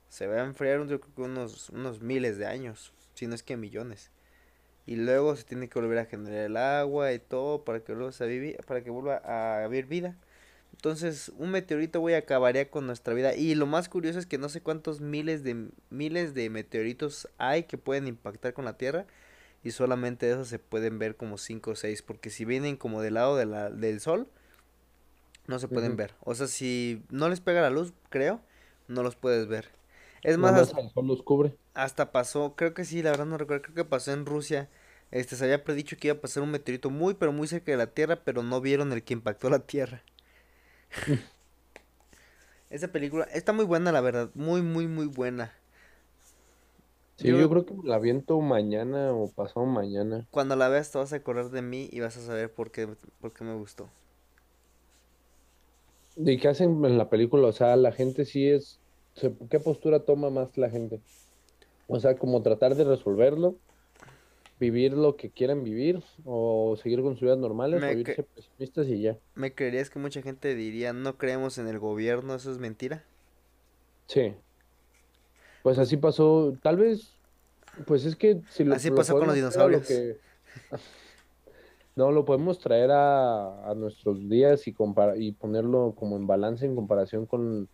Se va a enfriar unos, unos miles de años. Si no es que millones. Y luego se tiene que volver a generar el agua y todo para que luego se vivi- para que vuelva a haber vida. Entonces, un meteorito, güey, acabaría con nuestra vida. Y lo más curioso es que no sé cuántos miles de miles de meteoritos hay que pueden impactar con la Tierra. Y solamente de esos se pueden ver como 5 o 6. Porque si vienen como del lado de la, del sol, no se pueden ver. O sea, si no les pega la luz, creo, no los puedes ver. Es más, más el sol los cubre. hasta pasó, creo que sí, la verdad no recuerdo, creo que pasó en Rusia. Este, se había predicho que iba a pasar un meteorito muy, pero muy cerca de la Tierra, pero no vieron el que impactó la Tierra. Esa película está muy buena, la verdad, muy, muy, muy buena. Sí, Yo, yo creo que la aviento mañana o pasado mañana. cuando la veas, te vas a acordar de mí y vas a saber por qué, por qué me gustó. ¿Y qué hacen en la película? O sea, la gente sí es... ¿Qué postura toma más la gente? O sea, como tratar de resolverlo, vivir lo que quieran vivir, o seguir con sus vidas normales, o Me, irse cre- pesimistas y ya. me creerías que mucha gente diría, no creemos en el gobierno, eso es mentira. Sí. Pues así pasó, tal vez, pues es que si lo, Así lo pasó con los lo dinosaurios. que, No, lo podemos traer a, a nuestros días y, compara- y ponerlo como en balance en comparación con,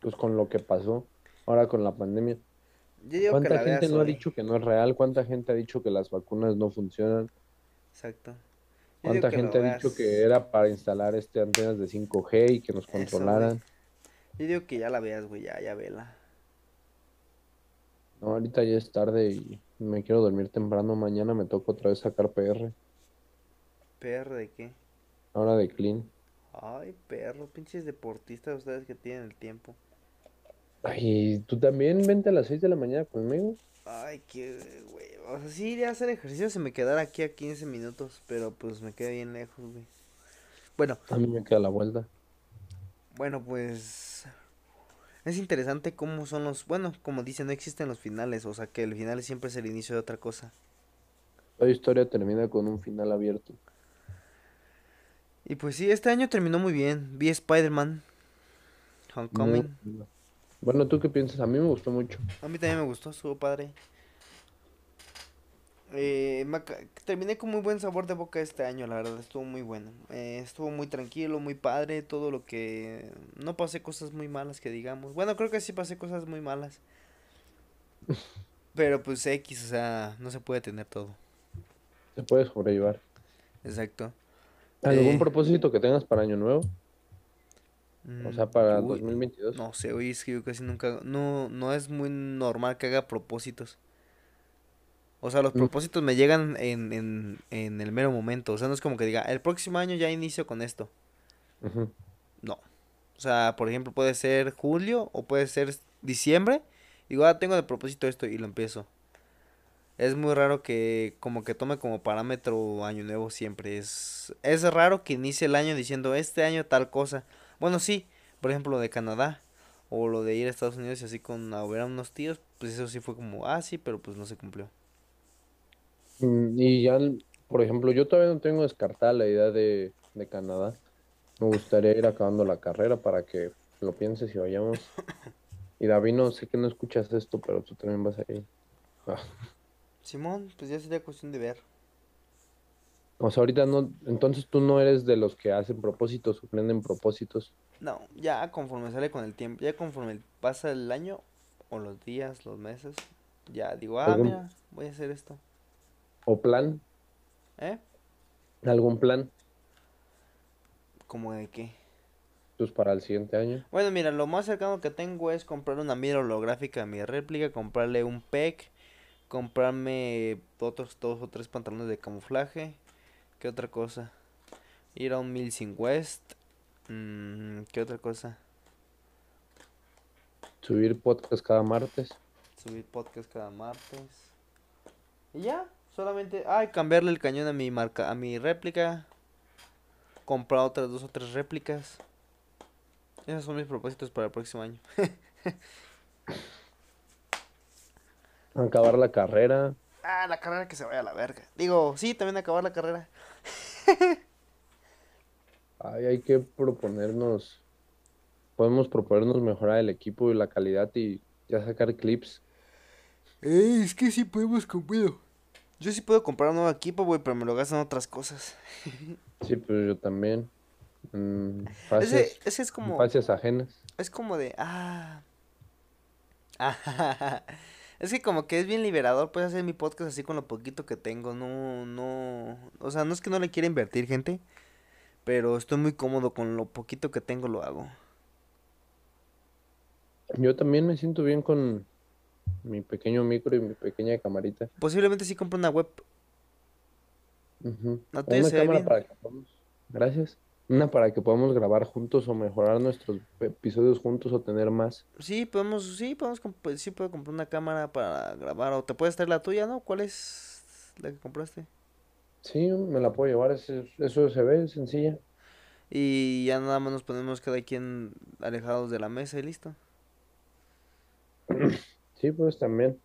pues, con lo que pasó ahora con la pandemia. Yo digo que ¿Cuánta la gente no ha dicho que no es real? ¿Cuánta gente ha dicho que las vacunas no funcionan? Exacto. Yo ¿Cuánta gente ha dicho que era para instalar este antenas de 5G y que nos Eso, controlaran? Yo digo que ya la veas, güey, ya, ya vela. No, ahorita ya es tarde y me quiero dormir temprano. Mañana me toca otra vez sacar PR, ¿PR de qué? ahora de clean. Ay, perro, pinches deportistas ustedes que tienen el tiempo. Ay, ¿tú también vente a las 6 de la mañana conmigo? Ay, qué güey. O sea, sí iría a hacer ejercicio si me quedara aquí a 15 minutos, pero pues me quedé bien lejos, güey. Bueno, A mí me queda la vuelta. bueno, pues es interesante cómo son los, bueno, como dicen, no existen los finales, o sea, que el final siempre es el inicio de otra cosa. Toda historia termina con un final abierto. Y pues sí, este año terminó muy bien. Vi Spider-Man Homecoming. bueno. Bueno, ¿tú qué piensas? A mí me gustó mucho. A mí también me gustó, estuvo padre. Eh, terminé con muy buen sabor de boca este año, la verdad, estuvo muy bueno. Eh, estuvo muy tranquilo, muy padre, todo lo que... No pasé cosas muy malas que digamos. Bueno, creo que sí pasé cosas muy malas. Pero pues X, o sea, no se puede tener todo. Se puede sobrellevar. Exacto. ¿Algún Eh, propósito que tengas para Año Nuevo? O sea, mm, para uy, 2022. no sé, oye, es que yo casi nunca... No, no es muy normal que haga propósitos. O sea, los Mm, propósitos me llegan en, en, en el mero momento. O sea, no es como que diga, el próximo año ya inicio con esto. No. O sea, por ejemplo, puede ser julio o puede ser diciembre. Digo, ah, tengo de propósito esto y lo empiezo. Es muy raro que como que tome como parámetro año nuevo siempre. Es, es raro que inicie el año diciendo, este año tal cosa. Bueno, sí, por ejemplo, lo de Canadá. O lo de ir a Estados Unidos y así con a ver a unos tíos. Pues eso sí fue como, ah, sí, pero pues no se cumplió. Mm, Y ya, por ejemplo, yo todavía no tengo descartada la idea de, de Canadá. Me gustaría ir acabando la carrera para que lo pienses y vayamos. Y David, no sé que no escuchas esto, pero tú también vas a ir. Ah, Simón, pues ya sería cuestión de ver. O sea, ahorita no, entonces tú no eres de los que hacen propósitos o prenden propósitos. No, ya conforme sale con el tiempo, ya conforme pasa el año o los días, los meses, ya digo, ah, ¿Algún, mira, voy a hacer esto. o plan? ¿Eh? ¿Algún plan? ¿Cómo de qué? Pues para el siguiente año. Bueno, mira, lo más cercano que tengo es comprar una mira holográfica a mi réplica, comprarle un PEC, comprarme otros dos o tres pantalones de camuflaje. ¿Qué otra cosa? Ir a un Milsing West. mm, ¿qué otra cosa? Subir podcast cada martes. Subir podcast cada martes. Y ya, solamente, ay, cambiarle el cañón a mi marca, a mi réplica. Comprar otras dos o tres réplicas. Esos son mis propósitos para el próximo año. Acabar la carrera. Ah, la carrera que se vaya a la verga. Digo, sí, también acabar la carrera. Ay, hay que proponernos. Podemos proponernos mejorar el equipo y la calidad y ya sacar clips. Eh, es que sí podemos comprar. Yo sí puedo comprar un nuevo equipo, güey, pero me lo gastan otras cosas. Sí, pues yo también. Mm, Ese, fases, ese es como, fases ajenas. es como de, ah, ah, es que como que es bien liberador, pues hacer mi podcast así con lo poquito que tengo, no, no, o sea, no es que no le quiera invertir, gente, pero estoy muy cómodo con lo poquito que tengo, lo hago. Yo también me siento bien con mi pequeño micro y mi pequeña camarita. Posiblemente sí compro una web, Ujú. la O tuya una cámara bien. para que. Gracias. Una para que podamos grabar juntos o mejorar nuestros episodios juntos o tener más. Sí, podemos, sí, podemos, pues, sí puedo comprar una cámara para grabar, o te puedes traer la tuya, ¿no? ¿Cuál es la que compraste? Sí, me la puedo llevar. Eso, eso se ve sencilla. Y ya nada más nos ponemos cada quien alejados de la mesa y listo. Sí, pues también.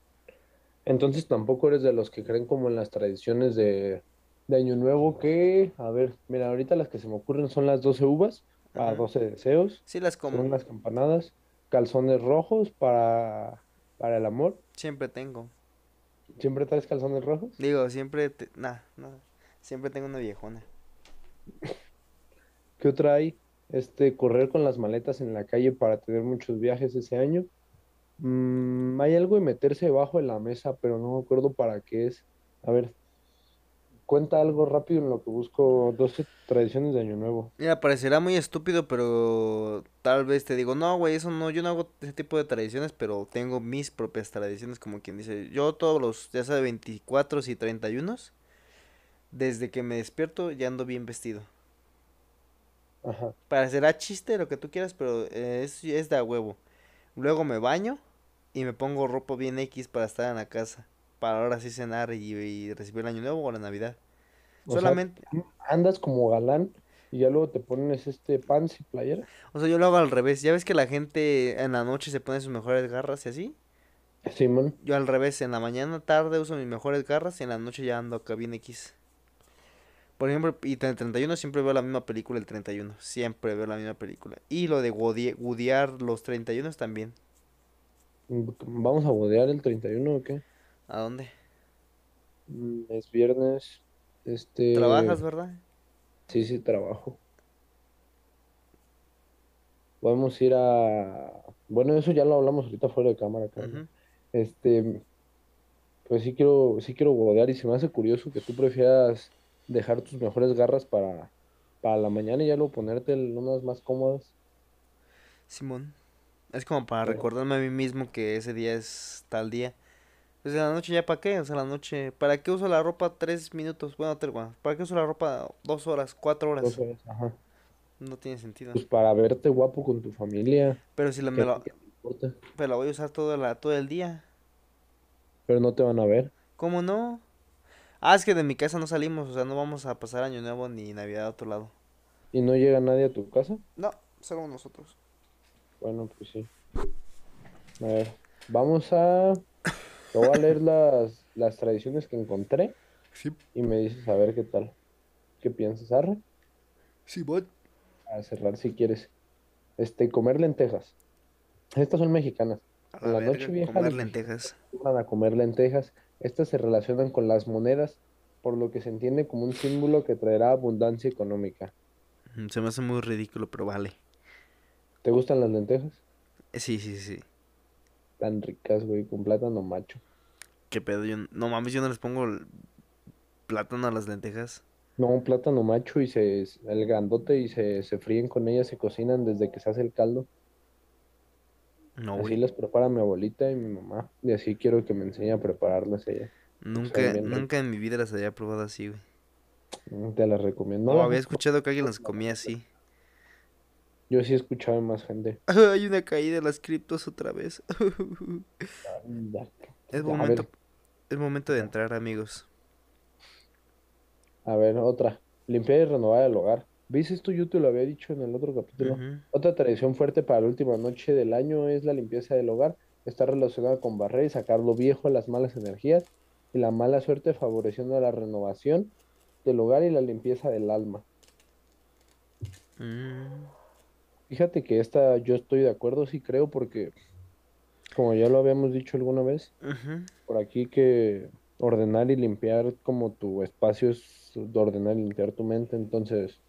Entonces tampoco eres de los que creen como en las tradiciones de, de Año Nuevo que, a ver, mira, ahorita las que se me ocurren son las 12 uvas para Ajá. 12 deseos, Sí las son como, las campanadas, calzones rojos para, para el amor. siempre tengo. ¿Siempre traes calzones rojos? Digo, siempre, te... nah, nah. Siempre tengo una viejona. ¿Qué otra hay? Este, correr con las maletas en la calle para tener muchos viajes ese año. Mm, hay algo de meterse debajo de la mesa, pero no me acuerdo para qué es. A ver, cuenta algo rápido en lo que busco 12 tradiciones de Año Nuevo. Mira, parecerá muy estúpido, pero tal vez te digo, no, güey, eso no, yo no hago ese tipo de tradiciones, pero tengo mis propias tradiciones, como quien dice, yo todos los, ya sea 24 y 31, desde que me despierto ya ando bien vestido. Ajá. Parecerá chiste lo que tú quieras, pero es, es de a huevo. Luego me baño y me pongo ropa bien X para estar en la casa. Para ahora sí cenar y, y recibir el año nuevo o la Navidad. O sea, Solamente, andas como galán y ya luego te pones este pants y playera. o sea, yo lo hago al revés. Ya ves que la gente en la noche se pone sus mejores garras y así. Simón. Yo al revés, en la mañana tarde uso mis mejores garras y en la noche ya ando acá bien X. Por ejemplo, y el 31 siempre veo la misma película el 31. Siempre veo la misma película. Y lo de gudear los 31 también. ¿Vamos a bodear el 31 o qué? ¿A dónde? Mm, Es viernes. Este. ¿Trabajas, verdad? Sí, sí, trabajo. Podemos ir a. Bueno, eso ya lo hablamos ahorita fuera de cámara. Este. Pues sí quiero, sí quiero y se me hace curioso que tú prefieras dejar tus mejores garras para, para la mañana y ya luego ponerte unas más cómodas. Simón. Es como para recordarme a mí mismo que ese día es tal día. Pues en la noche ya para qué, o sea, la noche, ¿para qué uso la ropa tres minutos? Bueno, tres, bueno, ¿para qué uso la ropa dos horas, cuatro horas? Dos horas, ajá. No tiene sentido. Pues para verte guapo con tu familia. Pero si la, me la, pero la voy a usar todo, la, todo el día. Pero no te van a ver. ¿Cómo no? Ah, es que de mi casa no salimos, o sea, no vamos a pasar Año Nuevo ni Navidad a otro lado. ¿Y no llega nadie a tu casa? No, solo nosotros. Bueno, pues sí. A ver, vamos a... Te voy a leer las, las tradiciones que encontré Sí, y me dices a ver qué tal. ¿Qué piensas, Arre? sí, bot. A cerrar si quieres. Este, comer lentejas. Estas son mexicanas. A la verga, noche vieja comer lentejas. acostumbran a comer lentejas. Estas se relacionan con las monedas, por lo que se entiende como un símbolo que traerá abundancia económica. Mm, Se me hace muy ridículo, pero vale. ¿Te gustan las lentejas? Eh, Sí, sí, sí. Tan ricas, güey, con plátano macho. ¿Qué pedo? Yo, no mames, yo no les pongo el plátano a las lentejas. No, un plátano macho y se, el grandote y se, se fríen con ellas, se cocinan desde que se hace el caldo. No, Así güey. las prepara mi abuelita y mi mamá. Y así quiero que me enseñe a prepararlas ella. Nunca, nunca en mi vida las había probado así, güey. Mm, Te las recomiendo. No, No, había escuchado que alguien las comía así. Yo sí he escuchado más gente. Hay una caída de las criptos otra vez. Es momento, es momento de entrar, amigos. a ver, otra. Limpiar y renovar el hogar. ¿Ves esto? Yo te lo había dicho en el otro capítulo. Otra tradición fuerte para la última noche del año es la limpieza del hogar. Está relacionada con barrer y sacar lo viejo, las malas energías y la mala suerte, favoreciendo la renovación del hogar y la limpieza del alma. Mm, Fíjate que esta yo estoy de acuerdo, sí creo, porque como ya lo habíamos dicho alguna vez, por aquí que ordenar y limpiar como tu espacio es de ordenar y limpiar tu mente, entonces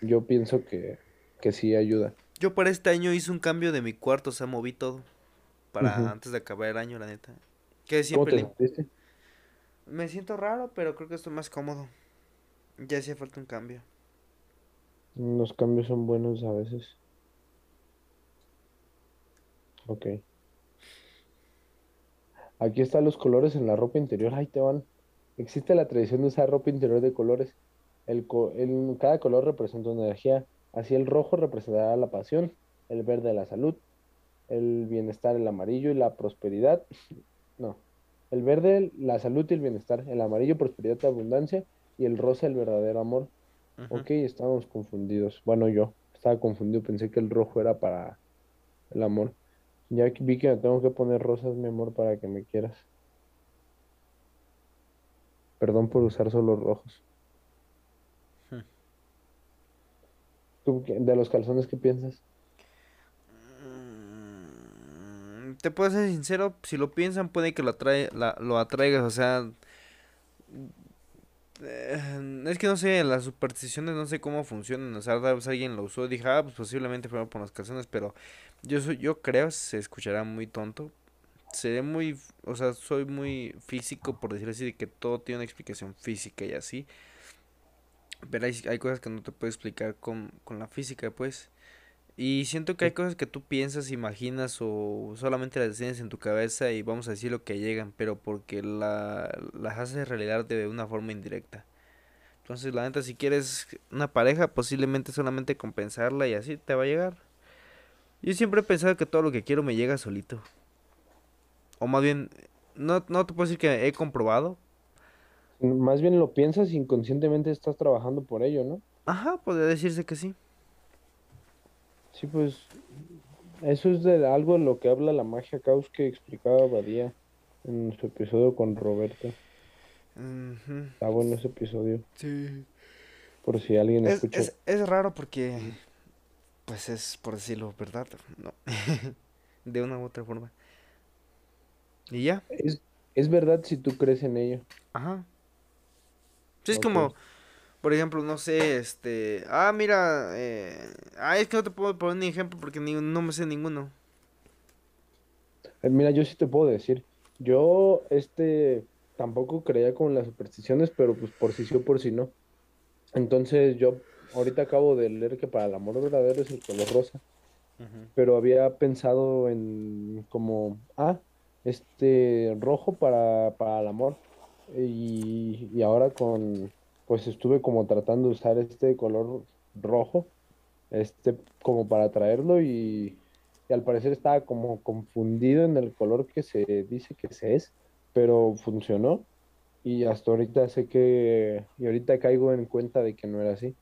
yo pienso que, que sí ayuda. Yo para este año hice un cambio de mi cuarto, o sea, moví todo. Para antes de acabar el año, la neta. Que ¿Cómo siempre te sentiste? Me siento raro, pero creo que estoy más cómodo. Ya hacía falta un cambio. Los cambios son buenos a veces. Ok. Aquí están los colores en la ropa interior. Ahí te van. Existe la tradición de usar ropa interior de colores. El co- el- cada color representa una energía. Así el rojo representará la pasión, el verde la salud, el bienestar el amarillo y la prosperidad. No. El verde la salud y el bienestar, el amarillo prosperidad y abundancia y el rosa el verdadero amor. Ok, estábamos confundidos. Bueno, yo estaba confundido, pensé que el rojo era para el amor. Ya vi que me tengo que poner rosas, mi amor, para que me quieras. Perdón por usar solo rojos. Hmm. ¿Tú de los calzones qué piensas? Mm, Te puedo ser sincero, si lo piensan puede que lo, atrae, la- lo atraigas, o sea, Eh, es que no sé, las supersticiones no sé cómo funcionan. O sea, vez alguien lo usó y dije, ah, pues posiblemente fue por las calzones, pero yo soy, yo creo, se escuchará muy tonto. Seré muy, o sea, soy muy físico, por decir así, de que todo tiene una explicación física y así. Pero hay, hay cosas que no te puedo explicar con, con la física, pues. Y siento que hay cosas que tú piensas, imaginas o solamente las tienes en tu cabeza y vamos a decir lo que llegan, pero porque la, las haces realidad de una forma indirecta. Entonces, la neta, si quieres una pareja, posiblemente solamente compensarla y así te va a llegar. Yo siempre he pensado que todo lo que quiero me llega solito. O más bien, no, no te puedo decir que he comprobado. Más bien lo piensas inconscientemente estás trabajando por ello, ¿no? Ajá, podría decirse que sí. Sí, pues eso es de algo de lo que habla la magia caos que explicaba Badía en su episodio con Roberto. Está bueno ese episodio. Sí. Por si alguien Es, escucha. es, es raro porque, pues es por decirlo, ¿verdad? No. De una u otra forma. Y ya. Es, es verdad si tú crees en ello. Ajá. Sí, es como, por ejemplo, no sé, este... Ah, mira, eh... Ah, es que no te puedo poner ni ejemplo porque ni, no me sé ninguno. Eh, Mira, yo sí te puedo decir. Yo, este, tampoco creía con las supersticiones, pero pues por si sí o por si no. Entonces yo ahorita acabo de leer que para el amor verdadero es el color rosa. pero había pensado en como, ah, este rojo para, para el amor. Y, y ahora con, pues estuve como tratando de usar este color rojo, este como para traerlo y, y al parecer estaba como confundido en el color que se dice que se es, pero funcionó. Y hasta ahorita sé que, y ahorita caigo en cuenta de que no era así.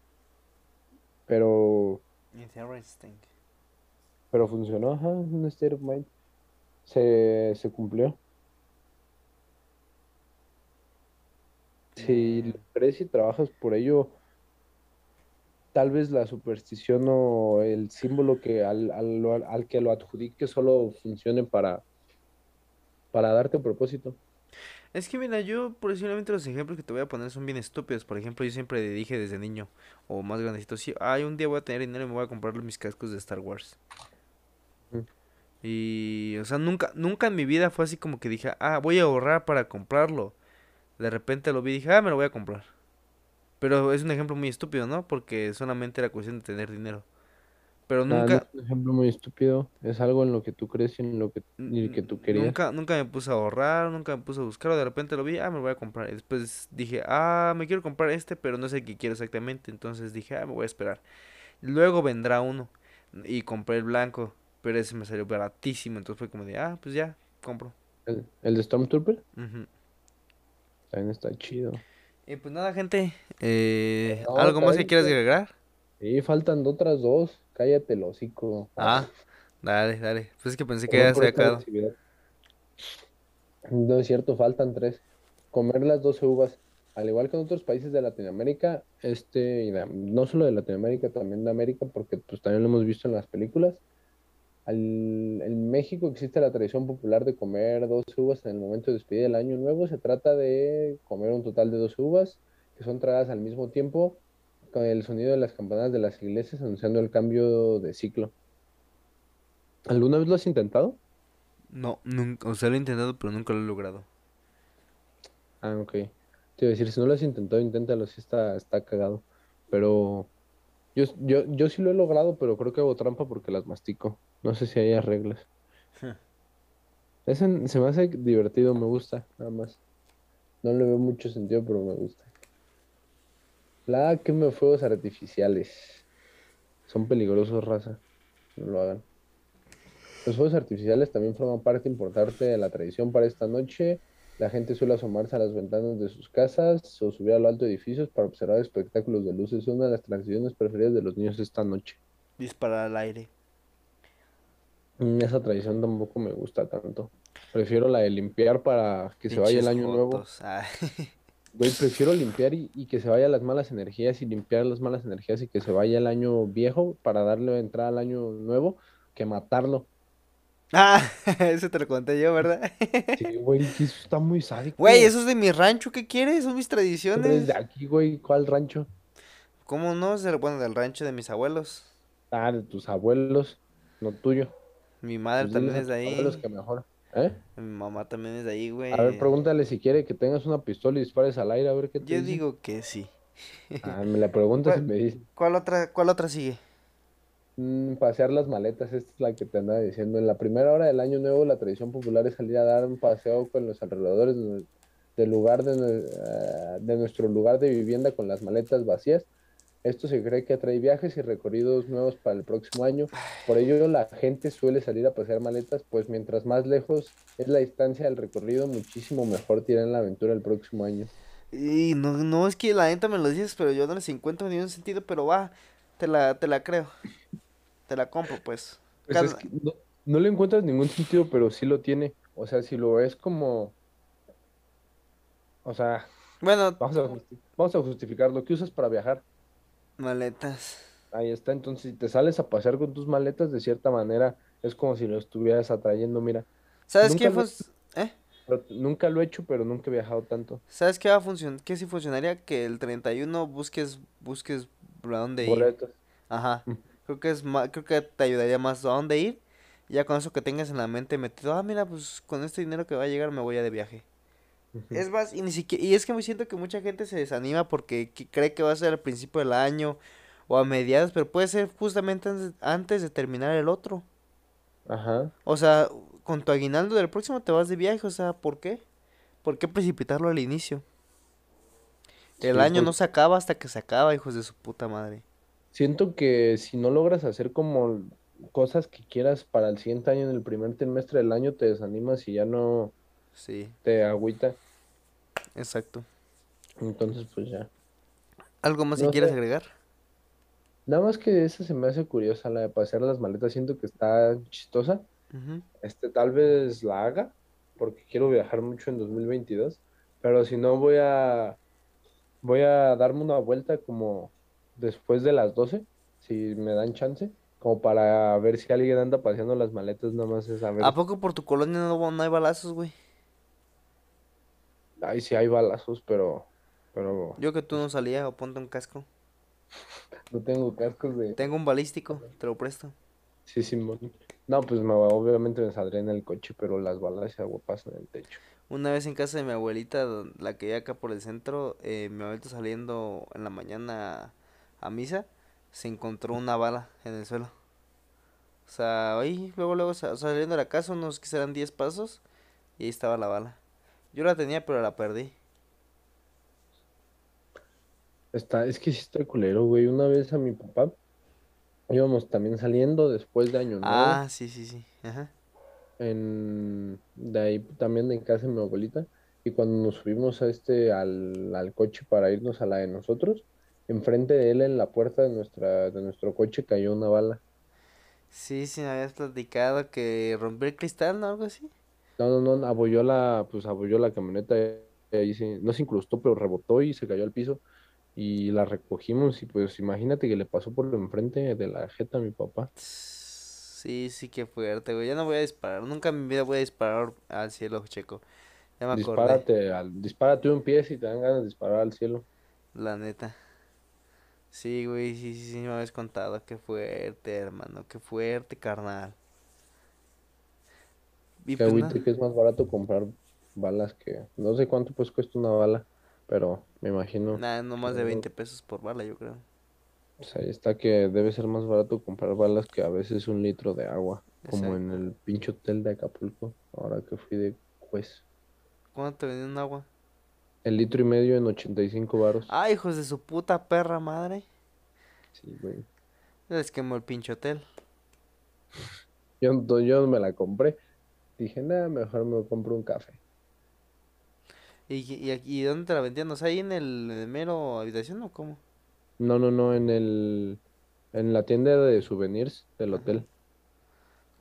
Pero Interesting. Pero funcionó, ajá, of mind. Se, se cumplió. Si lo crees y trabajas por ello, tal vez la superstición o el símbolo que al, al, al que lo adjudique solo funcione para, para darte propósito. Es que mira, yo posiblemente los ejemplos que te voy a poner son bien estúpidos. Por ejemplo, yo siempre dije desde niño o más grandecito, sí, ay, un día voy a tener dinero y me voy a comprar mis cascos de Star Wars. Mm. Y, o sea, nunca, nunca en mi vida fue así como que dije, ah, voy a ahorrar para comprarlo. De repente lo vi y dije, ah, me lo voy a comprar. Pero es un ejemplo muy estúpido, ¿no? Porque solamente era cuestión de tener dinero. Pero no nunca, es un ejemplo muy estúpido, es algo en lo que tú crees y en lo que, y que tú querías. nunca, nunca me puse a ahorrar, nunca me puse a buscar, o de repente lo vi, ah, me lo voy a comprar. Y después dije, ah, me quiero comprar este, pero no sé qué quiero exactamente. Entonces dije, ah, me voy a esperar. Luego vendrá uno. Y compré el blanco, pero ese me salió baratísimo. Entonces fue como de, ah, pues ya, compro. El, el de Stormtrooper. También está chido. Y pues nada, gente. eh, No, ¿algo más que quieras agregar? Sí, faltan otras dos. Cállate el hocico. Ah, dale, dale. Pues es que pensé que ya se acabado. No es cierto, faltan tres. Comer las 12 uvas. Al igual que en otros países de Latinoamérica, este, y no solo de Latinoamérica, también de América, porque pues también lo hemos visto en las películas. Al- en México existe la tradición popular de comer 12 uvas en el momento de despedir el año nuevo. Se trata de comer un total de 12 uvas que son tragadas al mismo tiempo con el sonido de las campanas de las iglesias anunciando el cambio de ciclo. ¿Alguna vez lo has intentado? No, nunca, o sea, lo he intentado, pero nunca lo he logrado. Ah, ok. Te iba a decir, si no lo has intentado, inténtalo, sí está, está cagado. Pero yo, yo, yo sí lo he logrado, pero creo que hago trampa porque las mastico. No sé si hay reglas. Ese se me hace divertido, me gusta, nada más. No le veo mucho sentido, pero me gusta. La quema de fuegos artificiales. Son peligrosos, raza. No lo hagan. Los fuegos artificiales también forman parte importante de la tradición para esta noche. La gente suele asomarse a las ventanas de sus casas o subir a lo alto de edificios para observar espectáculos de luces. Es una de las tradiciones preferidas de los niños esta noche. Disparar al aire. Mm, Esa tradición tampoco me gusta tanto. Prefiero la de limpiar para que se vaya el año nuevo. Ah, Güey, prefiero limpiar y, y que se vayan las malas energías y limpiar las malas energías y que se vaya el año viejo para darle entrada al año nuevo que matarlo. Ah, eso te lo conté yo, ¿verdad? Sí, güey, eso está muy sádico. Güey, eso es de mi rancho, ¿qué quieres? Son mis tradiciones. de aquí, güey, ¿cuál rancho? ¿Cómo no? Es el- bueno, del rancho de mis abuelos. Ah, de tus abuelos, no tuyo. Mi madre Pues también es de ahí. que mejor. ¿Eh? Mi mamá también es de ahí, güey. A ver, pregúntale si quiere que tengas una pistola y dispares al aire, a ver qué te Yo dice. digo que sí. Ah, me la preguntas y ¿Cuál, me dice. cuál otra, cuál otra sigue? Mm, pasear las maletas, esta es la que te andaba diciendo. En la primera hora del año nuevo, la tradición popular es salir a dar un paseo con los alrededores del lugar de, ah, de nuestro lugar de vivienda con las maletas vacías. Esto se cree que atrae viajes y recorridos nuevos para el próximo año. Por ello, la gente suele salir a pasear maletas, pues mientras más lejos es la distancia del recorrido, muchísimo mejor tiran la aventura el próximo año. Y no, no es que la neta me lo dices, pero yo no les encuentro ni un sentido, pero va, te la, te la creo. Te la compro, pues. Pues es Cada- que no, no le encuentras ningún sentido, pero sí lo tiene. O sea, si lo ves como, o sea, Bueno, vamos a, vamos a justificar lo que usas para viajar. Maletas. Ahí está. Entonces, si te sales a pasear con tus maletas, de cierta manera, es como si lo estuvieras atrayendo. Mira, ¿Sabes qué hecho, ¿Eh? pero- nunca lo he hecho, pero nunca he viajado tanto. ¿Sabes qué va a funcionar? ¿Qué sí funcionaría? Que el 31 busques, busques a dónde ir. Ajá. Creo que es más, creo que te ayudaría más a dónde ir. Ya con eso que tengas en la mente metido, ah, mira, pues con este dinero que va a llegar me voy a de viaje. Es más, y ni siquiera, y es que me siento que mucha gente se desanima porque que- cree que va a ser al principio del año o a mediados, pero puede ser justamente antes, de terminar el otro. Ajá. O sea, con tu aguinaldo del próximo te vas de viaje, o sea, ¿por qué? ¿Por qué precipitarlo al inicio? El Sí, año no se acaba hasta que se acaba, hijos de su puta madre. siento que si no logras hacer como cosas que quieras para el siguiente año, en el primer trimestre del año, te desanimas y ya no Sí, te agüita. Exacto. Entonces, pues ya. ¿Algo más que No quieras sé. agregar? Nada más que esa se me hace curiosa, la de pasear las maletas. Siento que está chistosa. Este, tal vez la haga, porque quiero viajar mucho en 2022. Pero si no, voy a, voy a darme una vuelta como después de las 12, si me dan chance, como para ver si alguien anda paseando las maletas, nada más es a ¿A poco por tu colonia no, no hay balazos, güey? Ay, sí hay balazos, pero, pero Yo que tú no salías o ponte un casco. no tengo cascos de... Tengo un balístico, te lo presto. Sí, Simón. No, pues me, obviamente me saldré en el coche, pero las balas se pasan en el techo. Una vez en casa de mi abuelita, la que hay acá por el centro, eh, mi abuelita saliendo en la mañana a misa, se encontró una bala en el suelo. O sea, ahí, luego, luego sa- saliendo de la casa, unos que serán 10 pasos, y ahí estaba la bala. Yo la tenía, pero la perdí. Está, es que sí está culero, güey. Una vez a mi papá íbamos también saliendo después de Año Nuevo, Ah, sí, sí, sí. Ajá. en, de ahí también de casa de mi abuelita, y cuando nos subimos a este, al, al coche para irnos a la de nosotros, enfrente de él en la puerta de nuestra, de nuestro coche cayó una bala. Sí, sí, me habías platicado que rompió el cristal, ¿no? Algo así. No, no, no, abolló la, pues abolló la camioneta, y ahí se- no se incrustó, pero rebotó y se cayó al piso. Y la recogimos y pues imagínate que le pasó por enfrente de la jeta a mi papá. Sí, sí, qué fuerte, güey. Ya no voy a disparar. Nunca en mi vida voy a disparar al cielo, checo. Ya me acordé, Dispárate, al, dispárate un pie si te dan ganas de disparar al cielo. la neta. Sí, güey, sí, sí, sí, me habías contado. Qué fuerte, hermano. Qué fuerte, carnal. Y Que pues agüite que es más barato comprar balas que... No sé cuánto pues cuesta una bala, pero me imagino Nada, no más de no- 20 pesos por bala, yo creo. pues ahí está que debe ser más barato comprar balas que a veces un litro de agua, como en el pinche hotel de Acapulco, ahora que fui de juez. ¿Cuánto te vendían un agua? El litro y medio en 85 varos. Ah, hijos de su puta perra madre. Sí, güey. Les quemó el pinche hotel. Yo, yo me la compré. Dije, nada, mejor me compro un café. ¿Y, y, y dónde te la vendían? ¿O sea, ahí en el, en el mero habitación o cómo? No, no, no, en el... En la tienda de souvenirs del Ajá. hotel.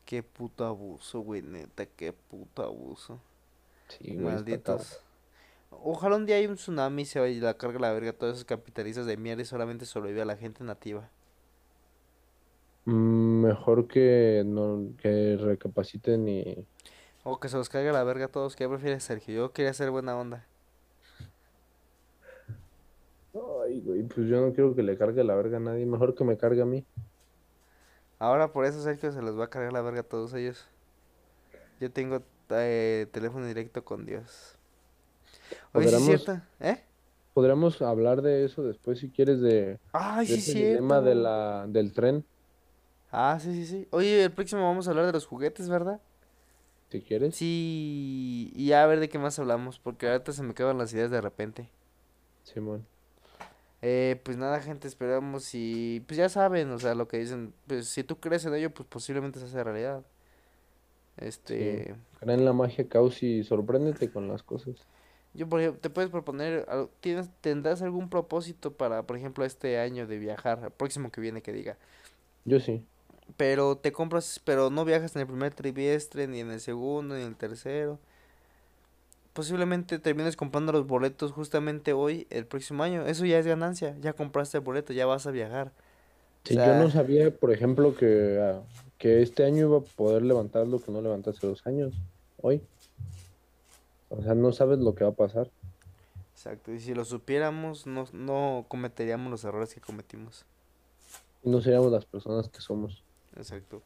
Qué puto abuso, güey, neta, qué puto abuso. Sí. Malditos. Ojalá un día haya un tsunami y se vaya y la carga la verga a todos esos capitalistas de mierda y solamente sobreviva la gente nativa. Mm, Mejor que no, que recapaciten y... O que se los caiga la verga a todos. ¿Qué prefieres, Sergio? Yo quería ser buena onda. Ay, güey, pues yo no quiero que le cargue la verga a nadie, mejor que me cargue a mí. Ahora por eso Sergio se los va a cargar la verga a todos ellos. Yo tengo eh, teléfono directo con Dios. Oye, sí es cierto, ¿eh? podríamos hablar de eso después si quieres de, Ay, de sí es ese dilema de la, del tren, Ah, sí, sí, sí. Oye, el próximo vamos a hablar de los juguetes, ¿verdad? Si quieres. Sí, y a ver de qué más hablamos, porque ahorita se me acaban las ideas de repente. Simón. Eh, pues nada, gente, esperamos y pues ya saben, o sea, lo que dicen, pues si tú crees en ello, pues posiblemente se hace realidad. Sí. Este, Cree en la magia, Caos, y sorpréndete con las cosas. yo por ejemplo, te puedes proponer, ¿tienes, tendrás algún propósito para, por ejemplo, este año de viajar, el próximo que viene que diga? Yo sí. Pero te compras, pero no viajas en el primer trimestre, ni en el segundo, ni en el tercero. Posiblemente termines comprando los boletos justamente hoy, el próximo año. Eso ya es ganancia. Ya compraste el boleto, ya vas a viajar. O Si yo no sea, sabía, por ejemplo, que, ah, que este año iba a poder levantar lo que no levanté hace dos años, hoy. O sea, no sabes lo que va a pasar. exacto. Y si lo supiéramos, no, no cometeríamos los errores que cometimos. No seríamos las personas que somos. Exacto.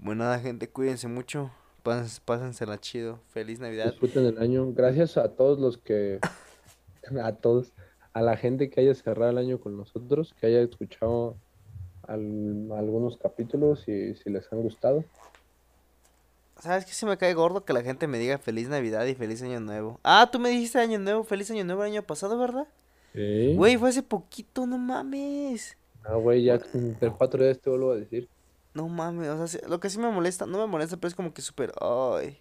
Bueno, nada, gente, cuídense mucho. Pás- Pásensela chido. Feliz Navidad. Disfruten el año. Gracias a todos los que, a todos, a la gente que haya cerrado el año con nosotros, que haya escuchado al- algunos capítulos y si les han gustado. ¿Sabes qué se me cae gordo que la gente me diga feliz Navidad y feliz Año Nuevo? Ah, tú me dijiste Año Nuevo, feliz Año Nuevo el año pasado, ¿verdad? Sí. Güey, fue hace poquito, no mames. Ah, güey, ya entre cuatro días te vuelvo a decir. No mames, o sea, sí- lo que sí me molesta, no me molesta, pero es como que súper, ay,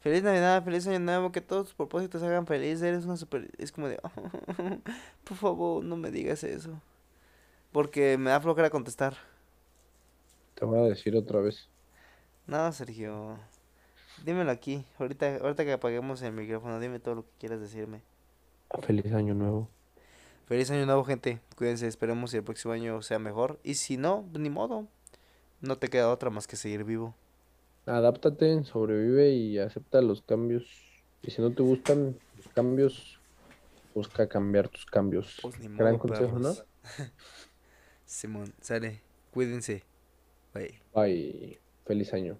feliz Navidad, feliz Año Nuevo, que todos tus propósitos se hagan feliz, eres una súper, es como de, por favor, no me digas eso, porque me da flojera contestar. Te voy a decir otra vez. No, Sergio, dímelo aquí, ahorita, ahorita que apaguemos el micrófono, dime todo lo que quieras decirme. Feliz año nuevo. Feliz Año Nuevo, gente, cuídense, esperemos que el próximo año sea mejor, y si no, pues ni modo, no te queda otra más que seguir vivo. Adáptate, sobrevive y acepta los cambios. Y si no te gustan los cambios, busca cambiar tus cambios. Pues Gran consejo, ¿no? Simón, sale, cuídense, bye. Bye. Feliz año.